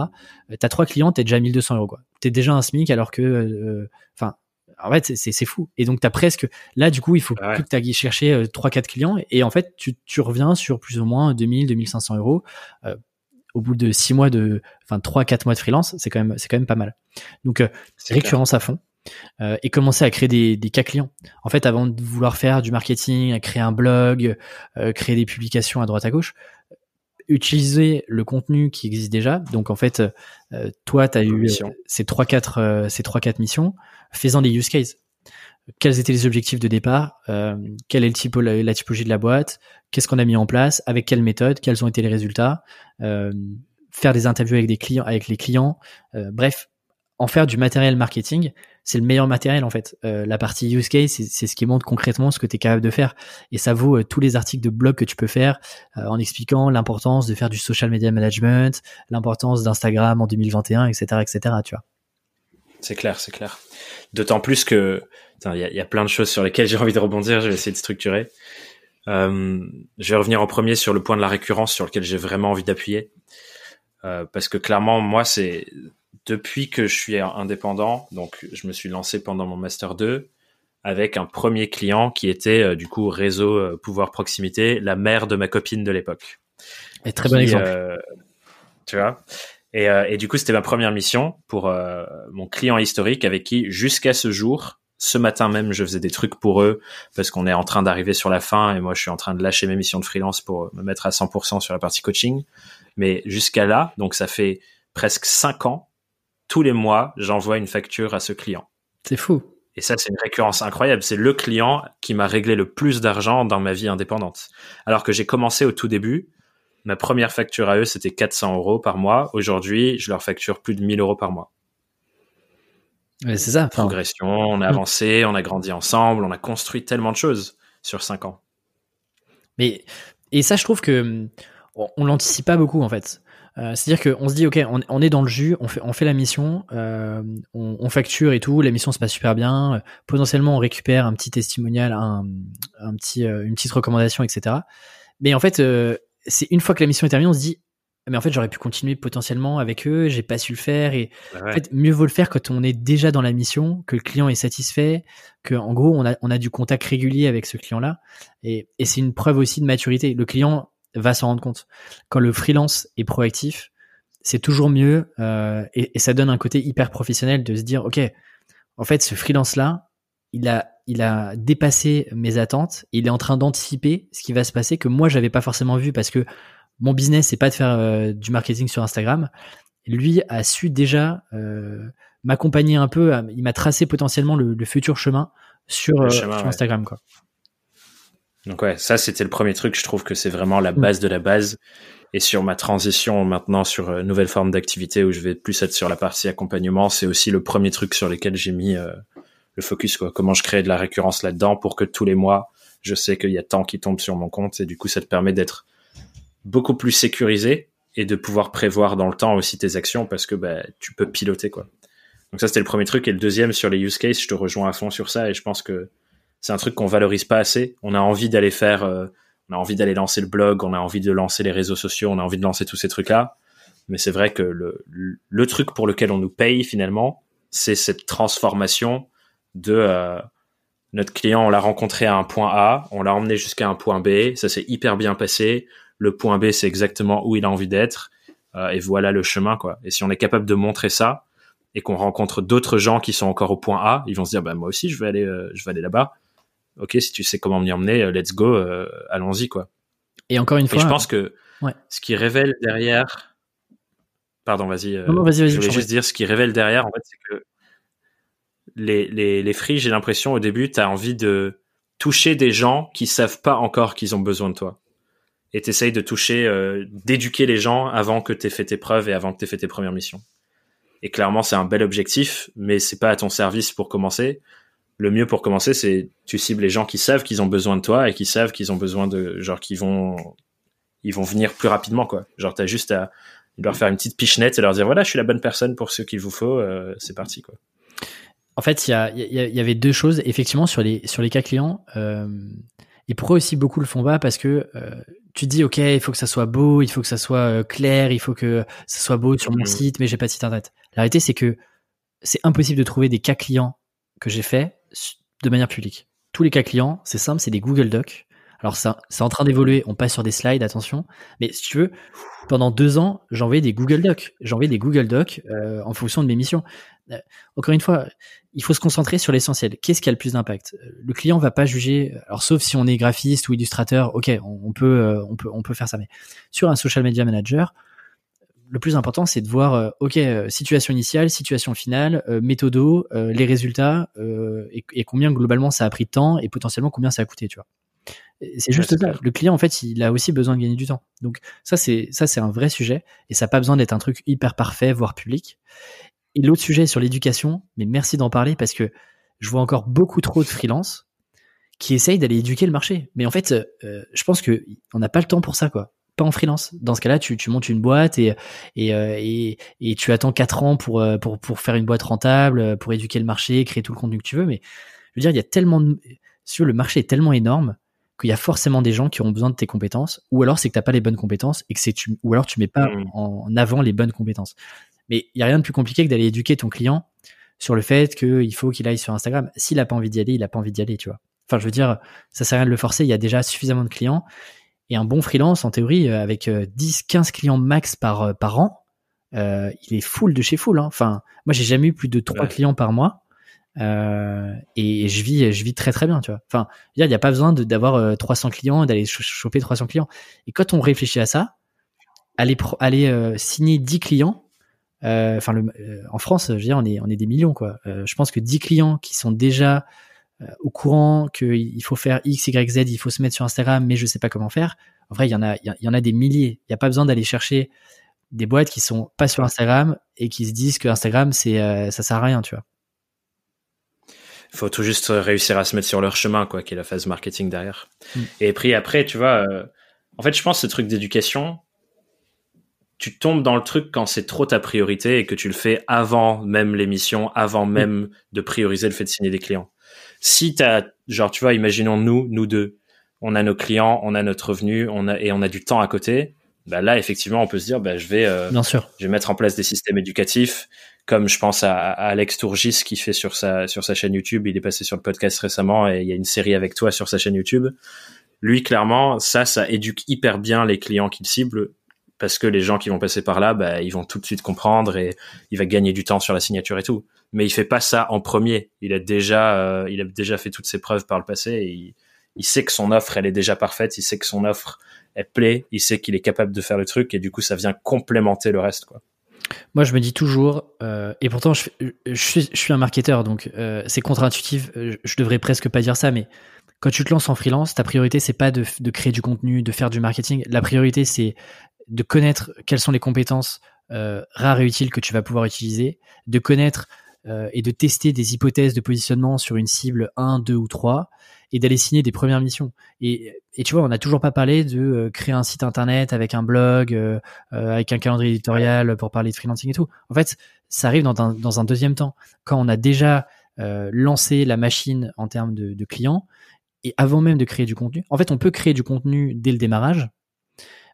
Speaker 2: T'as trois clients, t'es déjà 1200 euros quoi. T'es déjà un SMIC alors que, enfin, en fait, c'est fou. Et donc, tu as presque, là, du coup, il faut que tu ailles chercher euh, 3-4 clients. Et en fait, tu, tu, reviens sur plus ou moins 2000, 2500 euros. Euh, au bout de 6 mois de, enfin, 3-4 mois de freelance, c'est quand même, c'est quand même pas mal. Donc, euh, récurrence à fond. Euh, et commencer à créer des, des, cas clients. En fait, avant de vouloir faire du marketing, à créer un blog, euh, créer des publications à droite à gauche, utiliser le contenu qui existe déjà. Donc en fait, euh, toi, tu as eu ces trois quatre ces trois quatre missions faisant des use cases. Quels étaient les objectifs de départ euh, Quelle est le typo, la, typologie de la boîte Qu'est-ce qu'on a mis en place Avec quelle méthode Quels ont été les résultats euh, Faire des interviews avec des clients, avec les clients. Euh, bref, en faire du matériel marketing, c'est le meilleur matériel en fait. Euh, la partie use case, c'est ce qui montre concrètement ce que tu es capable de faire. Et ça vaut euh, tous les articles de blog que tu peux faire euh, en expliquant l'importance de faire du social media management, l'importance d'Instagram en 2021, etc., etc. Tu.
Speaker 1: C'est clair, c'est clair. D'autant plus que il y, a plein de choses sur lesquelles j'ai envie de rebondir. Je vais essayer de structurer. Je vais revenir en premier sur le point de la récurrence, sur lequel j'ai vraiment envie d'appuyer, parce que clairement, moi, c'est depuis que je suis indépendant, donc je me suis lancé pendant mon master 2 avec un premier client qui était euh, du coup réseau euh, pouvoir proximité, la mère de ma copine de l'époque.
Speaker 2: Et très bon exemple.
Speaker 1: Euh, tu vois. Et, et, du coup, c'était ma première mission pour mon client historique avec qui, jusqu'à ce jour, ce matin même, je faisais des trucs pour eux parce qu'on est en train d'arriver sur la fin et moi, je suis en train de lâcher mes missions de freelance pour me mettre à 100% sur la partie coaching. Mais jusqu'à là, donc ça fait presque cinq ans, tous les mois, j'envoie une facture à ce client.
Speaker 2: C'est fou.
Speaker 1: Et ça, c'est une récurrence incroyable. C'est le client qui m'a réglé le plus d'argent dans ma vie indépendante. Alors que j'ai commencé au tout début, ma première facture à eux, c'était 400 euros par mois. Aujourd'hui, je leur facture plus de 1000 euros par mois.
Speaker 2: c'est ça.
Speaker 1: Progression, on a mm. avancé, on a grandi ensemble, on a construit tellement de choses sur 5 ans.
Speaker 2: Mais, et ça, je trouve que on l'anticipe pas beaucoup, en fait. Euh, c'est-à-dire qu'on se dit, ok, on, est dans le jus, on fait, on fait la mission, euh, on, facture et tout, la mission se passe super bien. potentiellement, on récupère un petit testimonial, un, un petit, euh, une petite recommandation, etc. Mais en fait, c'est une fois que la mission est terminée, on se dit, mais en fait, j'aurais pu continuer potentiellement avec eux, j'ai pas su le faire. Et bah en fait, mieux vaut le faire quand on est déjà dans la mission, que le client est satisfait, que en gros, on a, on a du contact régulier avec ce client-là. Et, et c'est une preuve aussi de maturité. Le client va s'en rendre compte. Quand le freelance est proactif, c'est toujours mieux euh, et, ça donne un côté hyper professionnel de se dire ok, en fait ce freelance là, il a il a dépassé mes attentes, il est en train d'anticiper ce qui va se passer que moi j'avais pas forcément vu parce que mon business c'est pas de faire euh, du marketing sur Instagram. Lui a su déjà euh, m'accompagner un peu, il m'a tracé potentiellement le, futur chemin sur, sur Instagram quoi.
Speaker 1: Donc ouais, ça c'était le premier truc. Je trouve que c'est vraiment la mm. base de la base. Et sur ma transition maintenant sur une euh, nouvelle forme d'activité où je vais plus être sur la partie accompagnement, c'est aussi le premier truc sur lequel j'ai mis euh, le focus. Quoi. Comment je crée de la récurrence là-dedans pour que tous les mois, je sais qu'il y a tant qui tombe sur mon compte et du coup ça te permet d'être beaucoup plus sécurisé et de pouvoir prévoir dans le temps aussi tes actions parce que bah, tu peux piloter quoi. Donc ça c'était le premier truc et le deuxième sur les use cases, je te rejoins à fond sur ça et je pense que c'est un truc qu'on valorise pas assez. On a envie d'aller faire, euh, on a envie d'aller lancer le blog, on a envie de lancer les réseaux sociaux, on a envie de lancer tous ces trucs-là. Mais c'est vrai que le, le truc pour lequel on nous paye finalement, c'est cette transformation de euh, notre client, on l'a rencontré à un point A, on l'a emmené jusqu'à un point B, ça s'est hyper bien passé. Le point B, c'est exactement où il a envie d'être, euh, et voilà le chemin quoi. Et si on est capable de montrer ça et qu'on rencontre d'autres gens qui sont encore au point A, ils vont se dire bah moi aussi je vais aller, je vais aller là-bas ok, si tu sais comment m'y emmener, euh, let's go, euh, allons-y, quoi.
Speaker 2: Et encore une fois.
Speaker 1: je pense que ce qui révèle derrière. Pardon, vas-y.
Speaker 2: Euh, vas-y, vas-y.
Speaker 1: Je voulais juste dire, ce qui révèle derrière, en fait, c'est que les, les, les free, j'ai l'impression, au début, tu as envie de toucher des gens qui savent pas encore qu'ils ont besoin de toi. Et tu essayes de toucher, d'éduquer les gens avant que tu aies fait tes preuves et avant que tu aies fait tes premières missions. Et clairement, c'est un bel objectif, mais c'est pas à ton service pour commencer le mieux pour commencer, c'est tu cibles les gens qui savent qu'ils ont besoin de toi et qui savent qu'ils ont besoin de genre qui vont ils vont venir plus rapidement quoi. Genre t'as juste à leur faire une petite pichenette et leur dire voilà je suis la bonne personne pour ce qu'il vous faut, euh, c'est parti quoi.
Speaker 2: En fait, il y, avait deux choses effectivement sur les sur les cas clients. Euh, et pourquoi aussi beaucoup le font pas Parce que euh, tu te dis ok, il faut que ça soit beau, il faut que ça soit clair, il faut que ça soit beau sur mon mmh. site, mais j'ai pas de site internet. La réalité c'est que c'est impossible de trouver des cas clients que j'ai fait de manière publique. Tous les cas clients, c'est simple, c'est des Google Docs. Alors ça, c'est en train d'évoluer, on passe sur des slides, attention. Mais si tu veux, pendant deux ans, j'envoyais des Google Docs. J'envoyais des Google Docs euh, en fonction de mes missions. Euh, encore une fois, il faut se concentrer sur l'essentiel. Qu'est-ce qui a le plus d'impact? Le client va pas juger. Alors sauf si on est graphiste ou illustrateur, ok, on, peut, euh, on peut, on peut faire ça. Mais sur un social media manager, le plus important, c'est de voir, euh, ok, euh, situation initiale, situation finale, euh, méthodo, les résultats et, combien globalement ça a pris de temps et potentiellement combien ça a coûté, tu vois. C'est juste ça. Le client, en fait, il a aussi besoin de gagner du temps. Donc ça, c'est ça, c'est un vrai sujet et ça n'a pas besoin d'être un truc hyper parfait, voire public. Et l'autre sujet sur l'éducation, mais merci d'en parler parce que je vois encore beaucoup trop de freelance qui essayent d'aller éduquer le marché. Mais en fait, je pense que on n'a pas le temps pour ça, quoi pas en freelance. Dans ce cas-là, tu, tu montes une boîte et et, euh, et, et tu attends quatre ans pour, euh, pour pour faire une boîte rentable, pour éduquer le marché, créer tout le contenu que tu veux. Mais je veux dire, il y a tellement de, sur le marché est tellement énorme qu'il y a forcément des gens qui ont besoin de tes compétences, ou alors c'est que t'as pas les bonnes compétences et que c'est tu, ou alors tu mets pas mmh. en avant les bonnes compétences. Mais il y a rien de plus compliqué que d'aller éduquer ton client sur le fait qu'il faut qu'il aille sur Instagram. S'il a pas envie d'y aller, il a pas envie d'y aller, tu vois. Enfin, je veux dire, ça sert à rien de le forcer. Il y a déjà suffisamment de clients et un bon freelance, en théorie, euh, avec 10, euh, 15 clients max par euh, par an, euh, il est full de chez full. Hein. Enfin, moi, j'ai jamais eu plus de 3 clients par mois. Euh, et je vis, je vis très très bien, tu vois. Enfin, il n'y a pas besoin d'avoir 300 clients, d'aller choper 300 clients. Et quand on réfléchit à ça, aller, aller signer 10 clients, enfin, en France, je veux dire, on est, on est des millions, quoi. Je pense que 10 clients qui sont déjà au courant qu'il faut faire X, Y, Z, il faut se mettre sur Instagram, mais je sais pas comment faire. En vrai, il y en a, il y en a des milliers. Il n'y a pas besoin d'aller chercher des boîtes qui sont pas sur Instagram et qui se disent que Instagram, c'est, ça sert à rien, tu vois.
Speaker 1: Il faut tout juste réussir à se mettre sur leur chemin, quoi, qui est la phase marketing derrière. Mm. Et puis après, tu vois, en fait, je pense ce truc d'éducation, tu tombes dans le truc quand c'est trop ta priorité et que tu le fais avant même l'émission, avant mm. même de prioriser le fait de signer des clients. Si t'as, genre, tu vois, imaginons nous, nous deux, on a nos clients, on a notre revenu, on a, et on a du temps à côté. Bah là, effectivement, on peut se dire, bah, je vais, euh,
Speaker 2: Bien sûr.
Speaker 1: je vais mettre en place des systèmes éducatifs, comme je pense à, à, Alex Tourgis qui fait sur sa, sur sa chaîne YouTube. Il est passé sur le podcast récemment et il y a une série avec toi sur sa chaîne YouTube. Lui, clairement, ça, ça éduque hyper bien les clients qu'il cible parce que les gens qui vont passer par là, bah, ils vont tout de suite comprendre et il va gagner du temps sur la signature et tout. Mais il fait pas ça en premier. Il a déjà, euh, il a déjà fait toutes ses preuves par le passé et il, sait que son offre, elle est déjà parfaite. Il sait que son offre, elle plaît. Il sait qu'il est capable de faire le truc et du coup, ça vient complémenter le reste.
Speaker 2: Moi, je me dis toujours, euh, et pourtant, je, suis, un marketeur, donc euh, c'est contre-intuitif. Je devrais presque pas dire ça, mais quand tu te lances en freelance, ta priorité c'est pas de, créer du contenu, de faire du marketing. La priorité c'est de connaître quelles sont les compétences euh, rares et utiles que tu vas pouvoir utiliser, de connaître euh, et de tester des hypothèses de positionnement sur une cible 1, 2 ou 3 et d'aller signer des premières missions. Et, tu vois, on n'a toujours pas parlé de euh, créer un site internet avec un blog, avec un calendrier éditorial pour parler de freelancing et tout. En fait, ça arrive dans un, deuxième temps. Quand on a déjà lancé la machine en termes de clients, et avant même de créer du contenu, en fait, on peut créer du contenu dès le démarrage,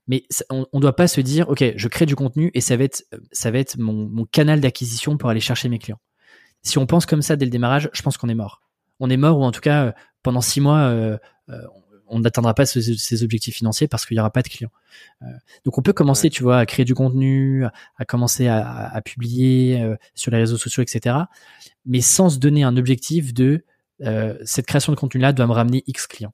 Speaker 2: mais on, ne doit pas se dire, ok, je crée du contenu et ça va être, ça va être mon, mon canal d'acquisition pour aller chercher mes clients. Si on pense comme ça dès le démarrage, je pense qu'on est mort. On est mort ou en tout cas pendant six mois, euh, euh, on n'atteindra pas ces, objectifs financiers parce qu'il n'y aura pas de clients. Euh, donc on peut commencer, tu vois, à créer du contenu, à, commencer à, à, publier sur les réseaux sociaux, etc. Mais sans se donner un objectif de cette création de contenu-là doit me ramener X clients.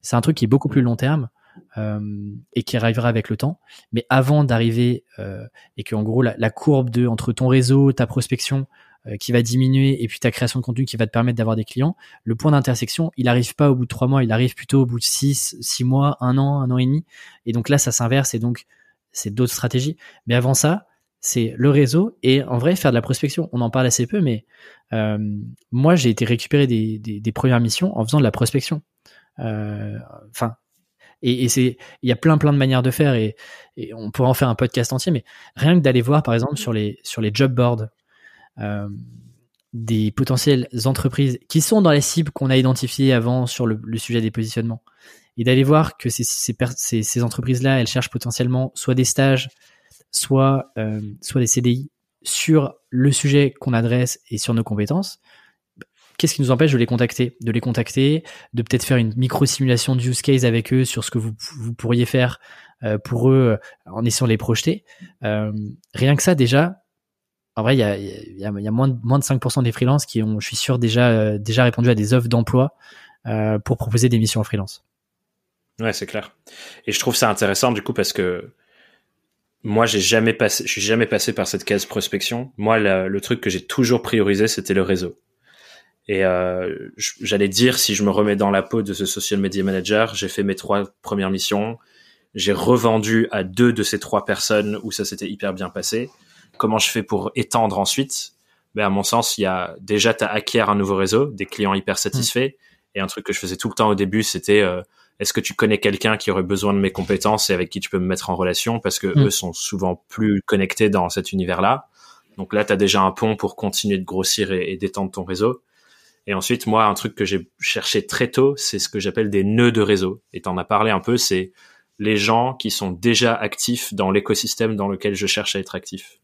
Speaker 2: C'est un truc qui est beaucoup plus long terme. Et qui arrivera avec le temps. Mais avant d'arriver euh, et que en gros la, courbe de entre ton réseau, ta prospection euh, qui va diminuer et puis ta création de contenu qui va te permettre d'avoir des clients, le point d'intersection, il arrive pas au bout de trois mois, il arrive plutôt au bout de six, six mois, un an, un an et demi. Et donc là, ça s'inverse et donc c'est d'autres stratégies. Mais avant ça, c'est le réseau et en vrai faire de la prospection. On en parle assez peu, mais euh, moi j'ai été récupérer des, des, premières missions en faisant de la prospection. Enfin, et, c'est, il y a plein plein de manières de faire et, on pourrait en faire un podcast entier, mais rien que d'aller voir par exemple sur les sur les job boards euh, des potentielles entreprises qui sont dans les cibles qu'on a identifiées avant sur le, sujet des positionnements. Et d'aller voir que ces, ces entreprises-là, elles cherchent potentiellement soit des stages, soit euh, soit des CDI sur le sujet qu'on adresse et sur nos compétences qu'est-ce qui nous empêche de les contacter? De les contacter, de peut-être faire une micro-simulation de use case avec eux sur ce que vous, vous pourriez faire euh, pour eux euh, en essayant de les projeter. Euh, rien que ça, déjà, en vrai, il y a, moins de, moins de 5% des freelances qui ont, je suis sûr, déjà, déjà répondu à des offres d'emploi pour proposer des missions en freelance.
Speaker 1: Ouais, c'est clair. Et je trouve ça intéressant du coup parce que moi, j'ai jamais passé, je suis jamais passé par cette case prospection. Moi, le truc que j'ai toujours priorisé, c'était le réseau. Et euh, j'allais dire, si je me remets dans la peau de ce social media manager, j'ai fait mes trois premières missions, j'ai revendu à deux de ces trois personnes où ça s'était hyper bien passé. Comment je fais pour étendre ensuite? Ben, À mon sens, il y a déjà, tu acquiers un nouveau réseau, des clients hyper satisfaits. Et un truc que je faisais tout le temps au début, c'était euh, est-ce que tu connais quelqu'un qui aurait besoin de mes compétences et avec qui tu peux me mettre en relation? Parce que
Speaker 2: Mm.
Speaker 1: eux sont souvent plus connectés dans cet univers-là. Donc là, tu as déjà un pont pour continuer de grossir et, et d'étendre ton réseau. Et ensuite, moi, un truc que j'ai cherché très tôt, c'est ce que j'appelle des nœuds de réseau. Et t'en as parlé un peu, c'est les gens qui sont déjà actifs dans l'écosystème dans lequel je cherche à être actif.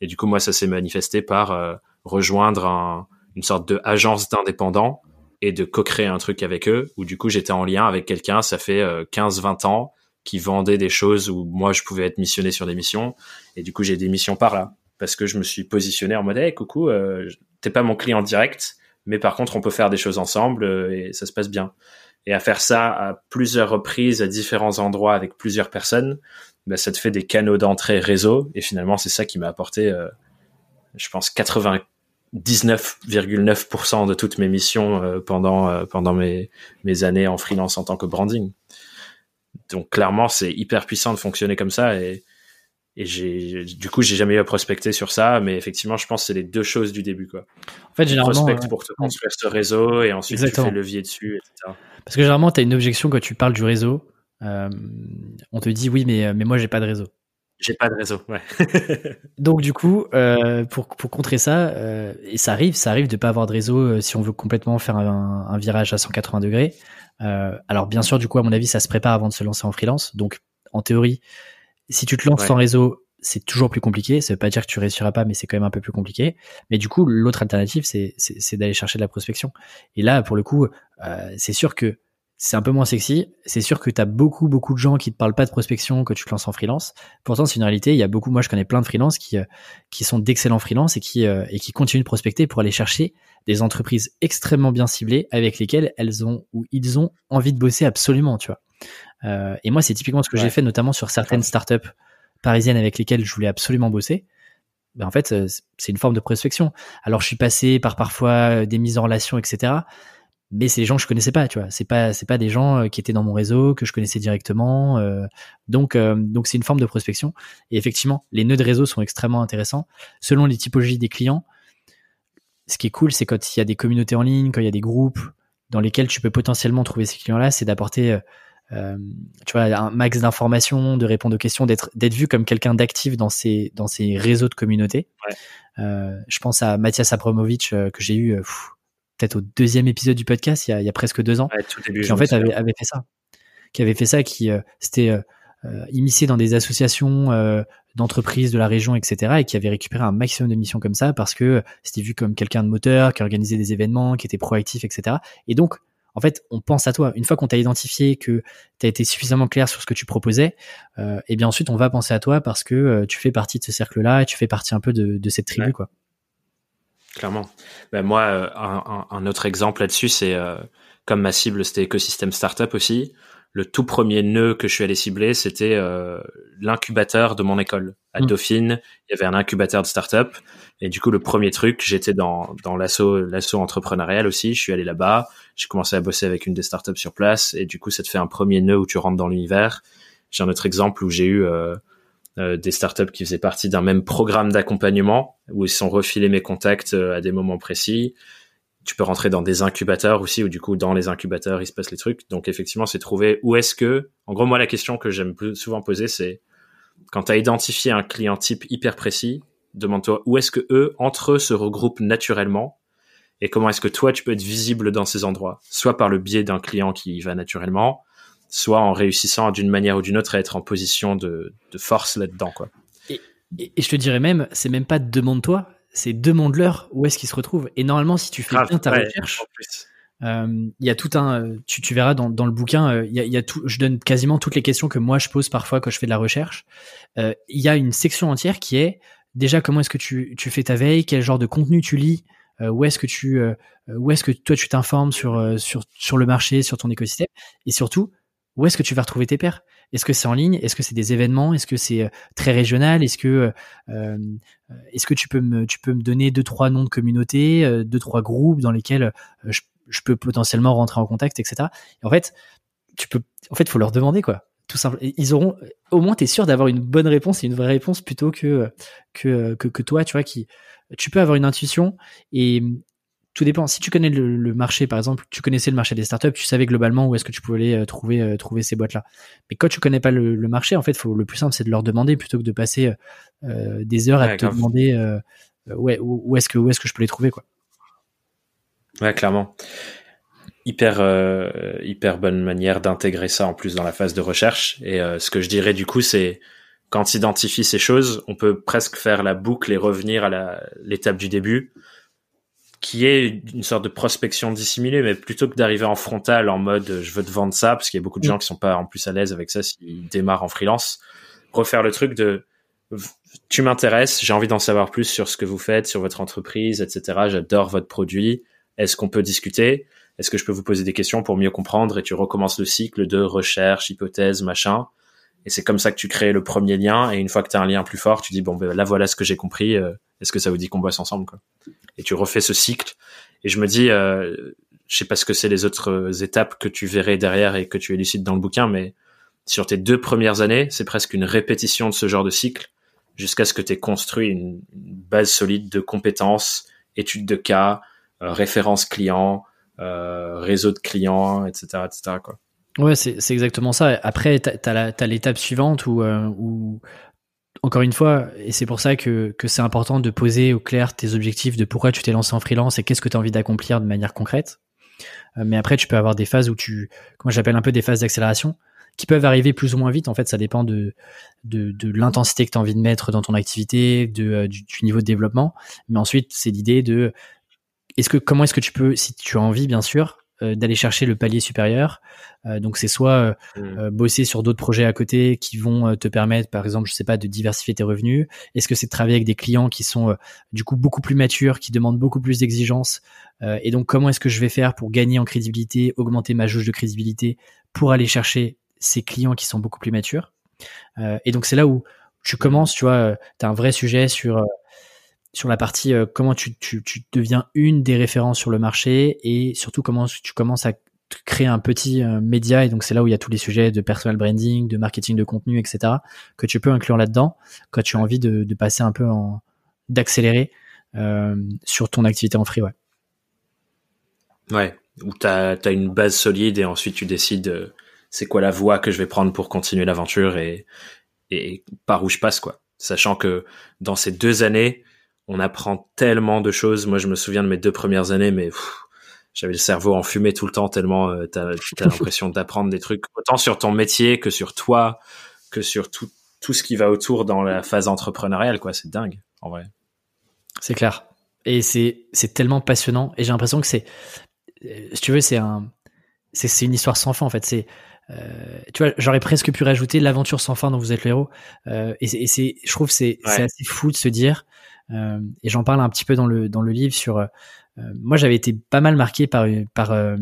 Speaker 1: Et du coup, moi, ça s'est manifesté par euh, rejoindre un- une sorte de agence d'indépendants et de co-créer un truc avec eux, où du coup, j'étais en lien avec quelqu'un, ça fait euh, 15-20 ans, qui vendait des choses où moi, je pouvais être missionné sur des missions. Et du coup, j'ai des missions par là. Parce que je me suis positionné en mode, hey, coucou, euh, t'es pas mon client direct, mais par contre, on peut faire des choses ensemble euh, et ça se passe bien. Et à faire ça à plusieurs reprises, à différents endroits, avec plusieurs personnes, bah, ça te fait des canaux d'entrée réseau. Et finalement, c'est ça qui m'a apporté, euh, je pense, 99,9% de toutes mes missions euh, pendant, euh, pendant mes, mes années en freelance en tant que branding. Donc clairement, c'est hyper puissant de fonctionner comme ça. Et, et j'ai, du coup, j'ai jamais eu à prospecter sur ça, mais effectivement, je pense que c'est les deux choses du début, quoi.
Speaker 2: En fait, généralement,
Speaker 1: prospectes
Speaker 2: euh,
Speaker 1: pour te construire ce réseau et ensuite
Speaker 2: Exactement.
Speaker 1: tu fais levier dessus, etc.
Speaker 2: parce que généralement, tu as une objection quand tu parles du réseau. Euh, on te dit oui, mais, mais moi, j'ai pas de réseau.
Speaker 1: J'ai pas de réseau, ouais.
Speaker 2: Donc du coup, euh, pour, pour contrer ça, euh, et ça arrive, ça arrive de pas avoir de réseau euh, si on veut complètement faire un, un virage à 180 degrés. Euh, alors bien sûr, du coup, à mon avis, ça se prépare avant de se lancer en freelance. Donc en théorie, si tu te lances
Speaker 1: Ouais.
Speaker 2: sans réseau, c'est toujours plus compliqué. Ça veut pas dire que tu réussiras pas, mais c'est quand même un peu plus compliqué. Mais du coup, l'autre alternative, c'est c'est c'est d'aller chercher de la prospection. Et là, pour le coup, euh, c'est sûr que c'est un peu moins sexy. C'est sûr que tu as beaucoup, beaucoup de gens qui te parlent pas de prospection que tu te lances en freelance. Pourtant, c'est une réalité. Il y a beaucoup, moi, je connais plein de freelances qui, euh, qui sont d'excellents freelances et qui, euh, et qui continuent de prospecter pour aller chercher des entreprises extrêmement bien ciblées avec lesquelles elles ont ou ils ont envie de bosser absolument, tu vois. Euh, et moi, c'est typiquement ce que
Speaker 1: Ouais.
Speaker 2: j'ai fait, notamment sur certaines startups parisiennes avec lesquelles je voulais absolument bosser. Ben, en fait, euh, c'est une forme de prospection. Alors, je suis passé par parfois euh, des mises en relation, etc mais c'est des gens que je connaissais pas, tu vois. C'est pas c'est pas des gens qui étaient dans mon réseau que je connaissais directement. euh, donc euh, donc c'est une forme de prospection. Et effectivement, les nœuds de réseau sont extrêmement intéressants selon les typologies des clients. Ce qui est cool, c'est quand il y a des communautés en ligne, quand il y a des groupes dans lesquels tu peux potentiellement trouver ces clients-là, c'est d'apporter euh, tu vois un max d'informations, de répondre aux questions, d'être vu comme quelqu'un d'actif dans ces dans ces réseaux de communautés.
Speaker 1: Ouais.
Speaker 2: Euh, je pense à Mathias Abramovic euh, que j'ai eu peut-être au deuxième épisode du podcast il y a, il y a presque deux ans
Speaker 1: Ouais, tout début,
Speaker 2: qui en fait avait, avait fait ça qui avait fait ça qui s'était immiscé dans des associations d'entreprises de la région etc et qui avait récupéré un maximum de missions comme ça parce que c'était vu comme quelqu'un de moteur qui organisait des événements qui était proactif etc et donc en fait on pense à toi une fois qu'on t'a identifié que tu as été suffisamment clair sur ce que tu proposais euh, et bien ensuite on va penser à toi parce que euh, tu fais partie de ce cercle là et tu fais partie un peu de, de cette tribu
Speaker 1: Ouais.
Speaker 2: quoi
Speaker 1: Clairement. Ben moi, euh, un, autre exemple là-dessus, c'est comme ma cible, c'était écosystème startup aussi. Le tout premier nœud que je suis allé cibler, c'était euh, l'incubateur de mon école. À
Speaker 2: Mm.
Speaker 1: Dauphine, il y avait un incubateur de startup. Et du coup, le premier truc, j'étais dans, dans l'assaut, l'assaut entrepreneurial aussi. Je suis allé là-bas. J'ai commencé à bosser avec une des startups sur place. Et du coup, ça te fait un premier nœud où tu rentres dans l'univers. J'ai un autre exemple où j'ai eu euh, euh, des startups qui faisaient partie d'un même programme d'accompagnement où ils sont refilés mes contacts euh, à des moments précis. Tu peux rentrer dans des incubateurs aussi, où du coup, dans les incubateurs, il se passe les trucs. Donc, effectivement, c'est trouver où est-ce que, en gros, moi, la question que j'aime plus souvent poser, c'est quand tu as identifié un client type hyper précis, demande-toi où est-ce que eux, entre eux, se regroupent naturellement et comment est-ce que toi, tu peux être visible dans ces endroits, soit par le biais d'un client qui y va naturellement, soit en réussissant d'une manière ou d'une autre à être en position de, force là-dedans, quoi.
Speaker 2: Et, et je te dirais même, c'est même pas demande-toi, c'est demande-leur où est-ce qu'ils se retrouvent. Et normalement, si tu fais
Speaker 1: Grave,
Speaker 2: bien ta
Speaker 1: ouais,
Speaker 2: recherche, euh, il y a tout un, euh, tu, tu verras dans, dans le bouquin, euh, il y a, il y a tout, je donne quasiment toutes les questions que moi je pose parfois quand je fais de la recherche. Euh, Il y a une section entière qui est déjà comment est-ce que tu, tu fais ta veille, quel genre de contenu tu lis, euh, où est-ce que tu, où est-ce que toi tu t'informes sur, sur, sur le marché, sur ton écosystème, et surtout où est-ce que tu vas retrouver tes pairs? Est-ce que c'est en ligne? Est-ce que c'est des événements? Est-ce que c'est euh, très régional? Est-ce que euh, euh, tu peux me donner deux trois noms de communautés, deux trois groupes dans lesquels je, peux potentiellement rentrer en contact, etc. Et en fait, tu peux en fait faut leur demander quoi. Tout simple. Ils auront au moins t'es sûr d'avoir une bonne réponse et une vraie réponse plutôt que, que toi tu vois qui tu peux avoir une intuition et tout dépend. Si tu connais le, marché, par exemple, tu connaissais le marché des startups, tu savais globalement où est-ce que tu pouvais aller trouver trouver ces boîtes-là. Mais quand tu connais pas le, marché, en fait, faut, le plus simple, c'est de leur demander plutôt que de passer des heures à te demander ouais, où, est-ce que où est-ce que je peux les trouver, quoi.
Speaker 1: Ouais, clairement hyper euh, hyper bonne manière d'intégrer ça en plus dans la phase de recherche. Et euh, ce que je dirais du coup, c'est quand tu identifies ces choses, on peut presque faire la boucle et revenir à l'étape du début, qui est une sorte de prospection dissimulée, mais plutôt que d'arriver en frontal en mode je veux te vendre ça, parce qu'il y a beaucoup de gens qui sont pas en plus à l'aise avec ça s'ils démarrent en freelance, refaire le truc de tu m'intéresses, j'ai envie d'en savoir plus sur ce que vous faites, sur votre entreprise, etc. J'adore votre produit. Est-ce qu'on peut discuter? Est-ce que je peux vous poser des questions pour mieux comprendre et tu recommences le cycle de recherche, hypothèse, machin? Et c'est comme ça que tu crées le premier lien. Et une fois que tu as un lien plus fort, tu dis bon ben là voilà ce que j'ai compris. Euh, est-ce que ça vous dit qu'on bosse ensemble quoi? Et tu refais ce cycle. Et je me dis, euh, je sais pas ce que c'est les autres étapes que tu verrais derrière et que tu élucides dans le bouquin, mais sur tes deux premières années, c'est presque une répétition de ce genre de cycle jusqu'à ce que tu aies construit une, base solide de compétences, études de cas, euh, références clients, euh, réseau de clients, etc., etc. Quoi.
Speaker 2: Ouais, c'est exactement ça. Après, tu as, l'étape suivante où, euh, où, encore une fois, et c'est pour ça que, que c'est important de poser au clair tes objectifs de pourquoi tu t'es lancé en freelance et qu'est-ce que tu as envie d'accomplir de manière concrète. Euh, mais après, tu peux avoir des phases où tu, comment j'appelle un peu des phases d'accélération, qui peuvent arriver plus ou moins vite. En fait, ça dépend de, de, de l'intensité que tu as envie de mettre dans ton activité, de, du, du, niveau de développement. Mais ensuite, c'est l'idée de est-ce que comment est-ce que tu peux, si tu as envie bien sûr, euh, d'aller chercher le palier supérieur. Euh, donc c'est soit euh, mm. bosser sur d'autres projets à côté qui vont te permettre, par exemple, je sais pas, de diversifier tes revenus. Est-ce que c'est de travailler avec des clients qui sont du coup beaucoup plus matures, qui demandent beaucoup plus d'exigences? Et donc comment est-ce que je vais faire pour gagner en crédibilité, augmenter ma jauge de crédibilité pour aller chercher ces clients qui sont beaucoup plus matures? Et donc c'est là où tu commences, tu vois, tu as un vrai sujet sur sur la partie euh, comment tu, deviens une des références sur le marché et surtout comment tu commences à créer un petit euh, média et donc c'est là où il y a tous les sujets de personal branding, de marketing de contenu, etc. que tu peux inclure là-dedans quand tu as envie de, passer un peu en d'accélérer euh, sur ton activité en free. Ouais,
Speaker 1: où tu as, une base solide et ensuite tu décides c'est quoi la voie que je vais prendre pour continuer l'aventure et, et par où je passe quoi. Sachant que dans ces deux années, on apprend tellement de choses. Moi, je me souviens de mes deux premières années, mais j'avais le cerveau enfumé tout le temps tellement euh, t'as as, l'impression d'apprendre des trucs autant sur ton métier que sur toi, que sur tout, tout ce qui va autour dans la phase entrepreneuriale. quoi. C'est dingue, en vrai.
Speaker 2: C'est clair. Et c'est c'est tellement passionnant. Et j'ai l'impression que c'est, euh, si tu veux, c'est un, c'est une histoire sans fin en fait. C'est euh, tu vois, j'aurais presque pu rajouter l'aventure sans fin dont vous êtes le héros. Euh, et c'est, je trouve, c'est c'est assez fou de se dire, et j'en parle un petit peu dans le dans le livre sur. Euh, moi, j'avais été pas mal marqué par par euh,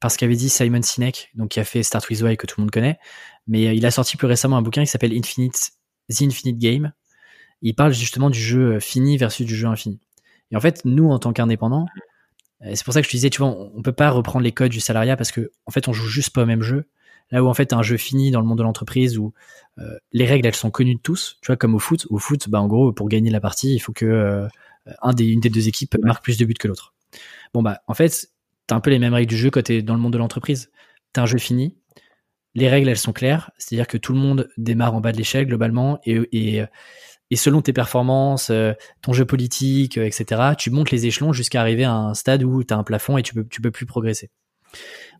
Speaker 2: par ce qu'avait dit Simon Sinek, donc qui a fait Start with Why que tout le monde connaît, mais il a sorti plus récemment un bouquin qui s'appelle Infinite The Infinite Game. Il parle justement du jeu fini versus du jeu infini. Et en fait, nous, en tant qu'indépendants, c'est pour ça que je te disais, tu vois, on, peut pas reprendre les codes du salariat parce que en fait, on joue juste pas au même jeu. Là où en fait un jeu fini dans le monde de l'entreprise où euh, les règles elles sont connues de tous, tu vois comme au foot. Au foot, bah en gros pour gagner la partie, il faut que euh, un des une des deux équipes marque plus de buts que l'autre. Bon bah en fait t'as un peu les mêmes règles du jeu quand t'es dans le monde de l'entreprise. T'as un jeu fini, les règles elles sont claires, c'est-à-dire que tout le monde démarre en bas de l'échelle globalement et, et et selon tes performances, euh, ton jeu politique, etc., tu montes les échelons jusqu'à arriver à un stade où tu as un plafond et tu peux, tu peux plus progresser.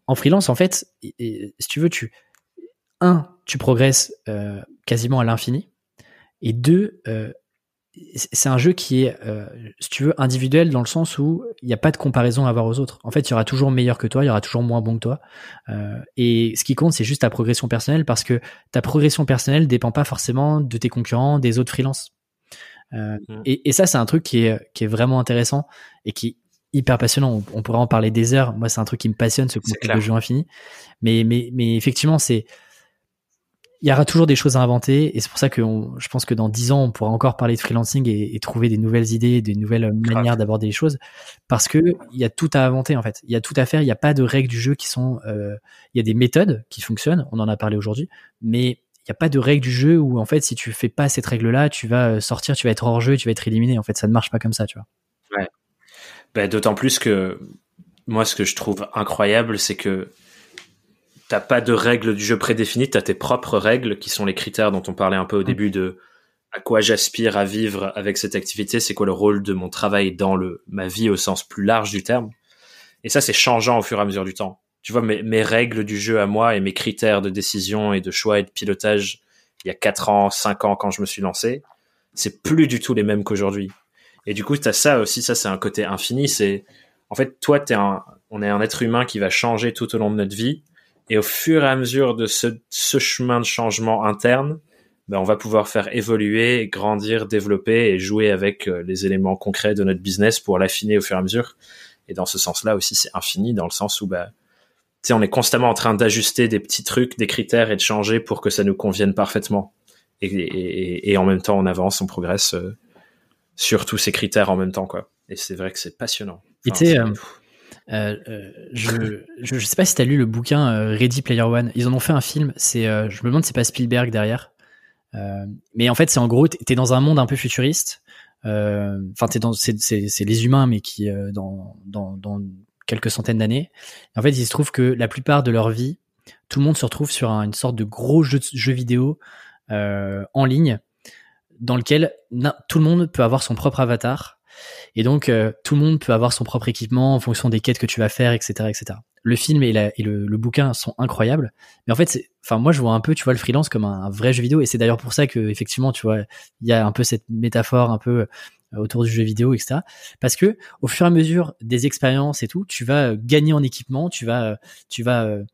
Speaker 2: En freelance, en fait, si tu veux, tu un, tu progresses euh, quasiment à l'infini, et deux, euh, c'est un jeu qui est, euh, si tu veux, individuel dans le sens où il n'y a pas de comparaison à avoir aux autres. En fait, il y aura toujours meilleur que toi, il y aura toujours moins bon que toi. et ce qui compte, c'est juste ta progression personnelle parce que ta progression personnelle dépend pas forcément de tes concurrents, des autres freelances. Mmh. Et, et, ça, c'est un truc qui est, qui est vraiment intéressant et qui hyper passionnant. On, pourrait en parler des heures. Moi, c'est un truc qui me passionne, ce concept de jeu infini. Mais, mais, mais effectivement, c'est, il y aura toujours des choses à inventer et c'est pour ça que je pense que dans dix ans, on pourra encore parler de freelancing et, trouver des nouvelles idées, des nouvelles manières d'aborder les choses parce que il y a tout à inventer en fait. Il y a tout à faire. Il n'y a pas de règles du jeu qui sont. Euh, il y a des méthodes qui fonctionnent. On en a parlé aujourd'hui, mais il n'y a pas de règles du jeu où en fait, si tu fais pas cette règle-là, tu vas sortir, tu vas être hors jeu, tu vas être éliminé. En fait, ça ne marche pas comme ça, tu vois.
Speaker 1: Ben, D'autant plus que moi, ce que je trouve incroyable, c'est que t'as pas de règles du jeu prédéfinies, t'as tes propres règles qui sont les critères dont on parlait un peu au début de à quoi j'aspire à vivre avec cette activité, c'est quoi le rôle de mon travail dans le ma vie au sens plus large du terme. Et ça, c'est changeant au fur et à mesure du temps. Tu vois, mes, mes règles du jeu à moi et mes critères de décision et de choix et de pilotage il y a 4 ans, 5 ans quand je me suis lancé, c'est plus du tout les mêmes qu'aujourd'hui. Et du coup, tu ça aussi, ça c'est un côté infini, c'est en fait toi t'es un on est un être humain qui va changer tout au long de notre vie et au fur et à mesure de ce, ce chemin de changement interne, ben, on va pouvoir faire évoluer, grandir, développer et jouer avec euh, les éléments concrets de notre business pour l'affiner au fur et à mesure. Et dans ce sens-là aussi, c'est infini dans le sens où ben, on est constamment en train d'ajuster des petits trucs, des critères et de changer pour que ça nous convienne parfaitement. Et, en même temps, on avance, on progresse euh, sur tous ces critères en même temps, quoi. Et c'est vrai que c'est passionnant.
Speaker 2: Euh, euh, je, je, sais pas si tu as lu le bouquin Ready Player One. Ils en ont fait un film. C'est, je me demande, c'est pas Spielberg derrière. mais en fait, c'est en gros, t'es dans un monde un peu futuriste. Enfin, t'es dans, c'est, c'est, les humains, mais qui dans, dans, dans quelques centaines d'années. En fait, il se trouve que la plupart de leur vie, tout le monde se retrouve sur une sorte de gros jeu, jeu vidéo euh, en ligne dans lequel tout le monde peut avoir son propre avatar. Et donc, euh, tout le monde peut avoir son propre équipement en fonction des quêtes que tu vas faire, etc., etc. Le film et, le, bouquin sont incroyables, mais en fait, enfin, moi, je vois un peu, tu vois, le freelance comme un, un vrai jeu vidéo, et c'est d'ailleurs pour ça que, effectivement, tu vois, il y a un peu cette métaphore un peu autour du jeu vidéo, etc. Parce que au fur et à mesure des expériences et tout, tu vas euh, gagner en équipement, tu vas, euh, tu vas euh,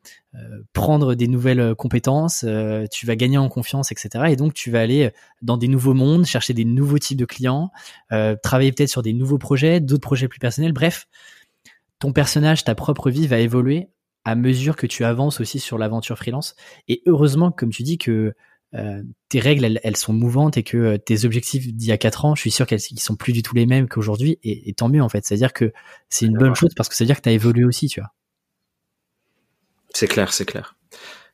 Speaker 2: prendre des nouvelles compétences, tu vas gagner en confiance, etc. Et donc tu vas aller dans des nouveaux mondes, chercher des nouveaux types de clients, travailler peut-être sur des nouveaux projets, d'autres projets plus personnels. Bref, ton personnage, ta propre vie va évoluer à mesure que tu avances aussi sur l'aventure freelance. Et heureusement, comme tu dis, que euh, tes règles, elles, sont mouvantes et que euh, tes objectifs d'il y a quatre ans, je suis sûr qu'elles sont plus du tout les mêmes qu'aujourd'hui. Et, tant mieux en fait. C'est-à-dire que c'est une bonne chose parce que ça veut dire que tu as évolué aussi, tu vois.
Speaker 1: C'est clair, c'est clair.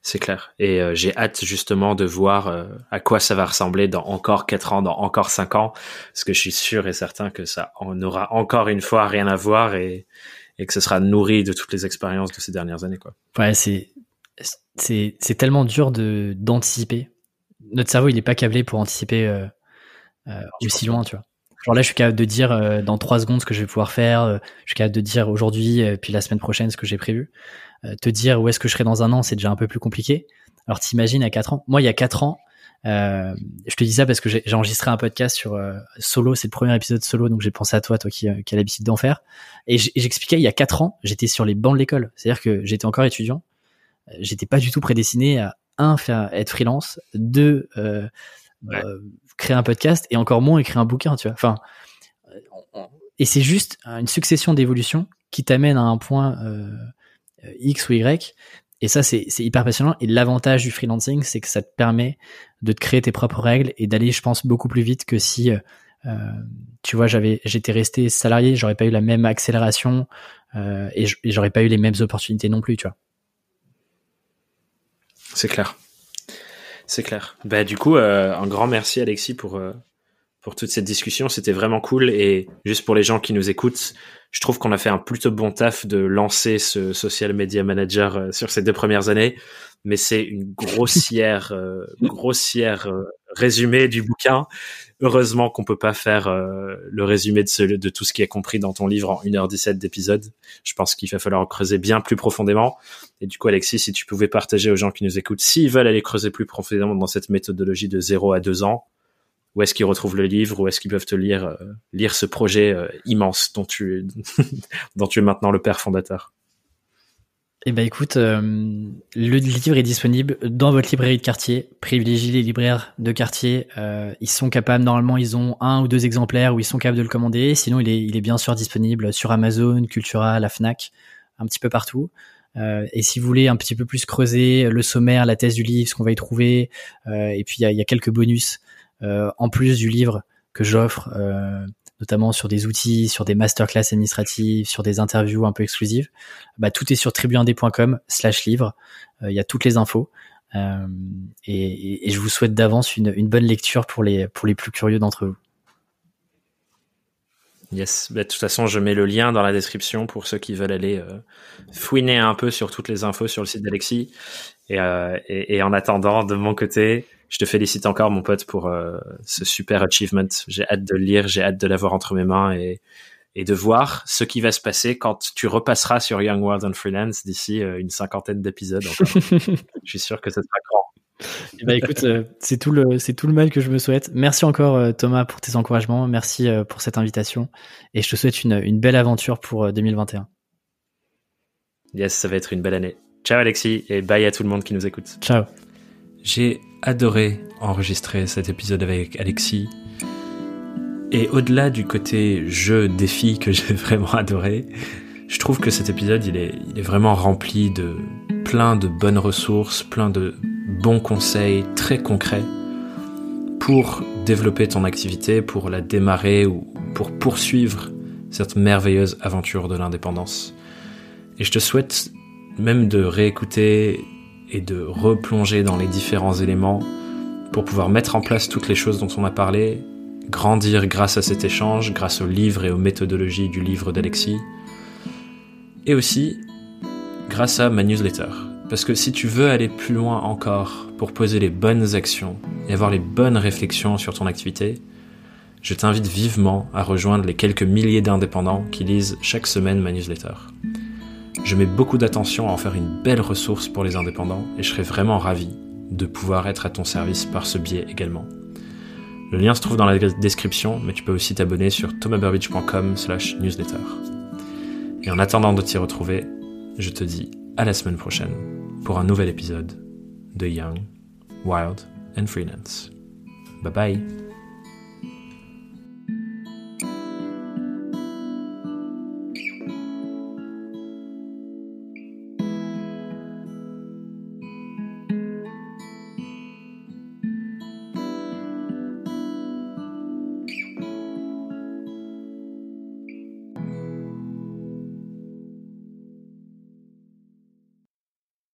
Speaker 1: C'est clair. Et euh, j'ai hâte justement de voir à quoi ça va ressembler dans encore quatre ans, dans encore cinq ans, parce que je suis sûr et certain que ça en aura encore une fois rien à voir et, et que ce sera nourri de toutes les expériences de ces dernières années, quoi.
Speaker 2: Ouais, c'est c'est tellement dur de d'anticiper notre cerveau, il est pas câblé pour anticiper euh, euh, aussi loin, tu vois. Genre là, je suis capable de dire euh, dans trois secondes ce que je vais pouvoir faire. Je suis capable de dire aujourd'hui, puis la semaine prochaine, ce que j'ai prévu. te dire où est-ce que je serai dans un an, c'est déjà un peu plus compliqué. Alors t'imagines à quatre ans. Moi, il y a quatre ans, je te dis ça parce que j'ai enregistré un podcast sur solo. C'est le premier épisode solo, donc j'ai pensé à toi, toi qui, qui as l'habitude d'en faire. Et j'expliquais il y a quatre ans, j'étais sur les bancs de l'école. C'est-à-dire que j'étais encore étudiant. J'étais pas du tout prédestiné à un, faire être freelance, deux, euh, euh, créer un podcast, et encore moins écrire un bouquin, tu vois. Enfin, et c'est juste une succession d'évolutions qui t'amène à un point euh, X ou Y. Et ça, c'est hyper passionnant. Et l'avantage du freelancing, c'est que ça te permet de te créer tes propres règles et d'aller, je pense, beaucoup plus vite que si, tu vois, j'avais, j'étais resté salarié, j'aurais pas eu la même accélération et j'aurais pas eu les mêmes opportunités non plus, tu vois.
Speaker 1: C'est clair. C'est clair. Bah, du coup, euh, un grand merci Alexis pour, euh, pour toute cette discussion. C'était vraiment cool. Et juste pour les gens qui nous écoutent, je trouve qu'on a fait un plutôt bon taf de lancer ce social media manager euh, sur ces deux premières années. Mais c'est une grossière, grossière résumé du bouquin. Heureusement qu'on peut pas faire euh, le résumé de, ce, de tout ce qui est compris dans ton livre en 1h17 d'épisode. Je pense qu'il va falloir creuser bien plus profondément. Et du coup, Alexis, si tu pouvais partager aux gens qui nous écoutent, s'ils veulent aller creuser plus profondément dans cette méthodologie de 0 à 2 ans, où est-ce qu'ils retrouvent le livre, où est-ce qu'ils peuvent te lire, euh, lire ce projet euh, immense dont tu, dont tu es maintenant le père fondateur?
Speaker 2: Eh ben écoute, euh, le livre est disponible dans votre librairie de quartier. Privilégiez les libraires de quartier. Euh, ils sont capables, normalement, ils ont un ou deux exemplaires où ils sont capables de le commander. Sinon, il est, bien sûr disponible sur Amazon, Cultura, la Fnac, un petit peu partout. Euh, et si vous voulez un petit peu plus creuser le sommaire, la thèse du livre, ce qu'on va y trouver, et puis il y a, quelques bonus en plus du livre que j'offre notamment sur des outils, sur des masterclass administratives, sur des interviews un peu exclusives, bah, tout est sur tribuindé.com slash livre. Euh, il y a toutes les infos. Euh, et, je vous souhaite d'avance une, bonne lecture pour les, plus curieux d'entre vous.
Speaker 1: Yes, bah, de toute façon, je mets le lien dans la description pour ceux qui veulent aller euh, fouiner un peu sur toutes les infos sur le site d'Alexis. Et, en attendant, de mon côté, je te félicite encore, mon pote, pour euh, ce super achievement. J'ai hâte de le lire, j'ai hâte de l'avoir entre mes mains et, et de voir ce qui va se passer quand tu repasseras sur Young World and Freelance d'ici euh, une cinquantaine d'épisodes. je suis sûr que ça sera grand.
Speaker 2: Eh ben, écoute, euh, c'est tout le c'est tout le mal que je me souhaite. Merci encore euh, Thomas pour tes encouragements, merci euh, pour cette invitation et je te souhaite une, une belle aventure pour 2021.
Speaker 1: Yes, ça va être une belle année. Ciao Alexis et bye à tout le monde qui nous écoute.
Speaker 2: Ciao.
Speaker 1: J'ai adoré enregistrer cet épisode avec Alexis. Et au-delà du côté jeu défi que j'ai vraiment adoré, je trouve que cet épisode il est, il est vraiment rempli de plein de bonnes ressources, plein de bons conseils très concrets pour développer ton activité, pour la démarrer ou pour poursuivre cette merveilleuse aventure de l'indépendance. Et je te souhaite même de réécouter et de replonger dans les différents éléments pour pouvoir mettre en place toutes les choses dont on a parlé, grandir grâce à cet échange, grâce au livre et aux méthodologies du livre d'Alexis, et aussi grâce à ma newsletter. Parce que si tu veux aller plus loin encore pour poser les bonnes actions et avoir les bonnes réflexions sur ton activité, je t'invite vivement à rejoindre les quelques milliers d'indépendants qui lisent chaque semaine ma newsletter. Je mets beaucoup d'attention à en faire une belle ressource pour les indépendants et je serais vraiment ravi de pouvoir être à ton service par ce biais également. Le lien se trouve dans la description, mais tu peux aussi t'abonner sur thomasburbidge.com slash newsletter. Et en attendant de t'y retrouver, je te dis à la semaine prochaine pour un nouvel épisode de Young, Wild and Freelance. Bye bye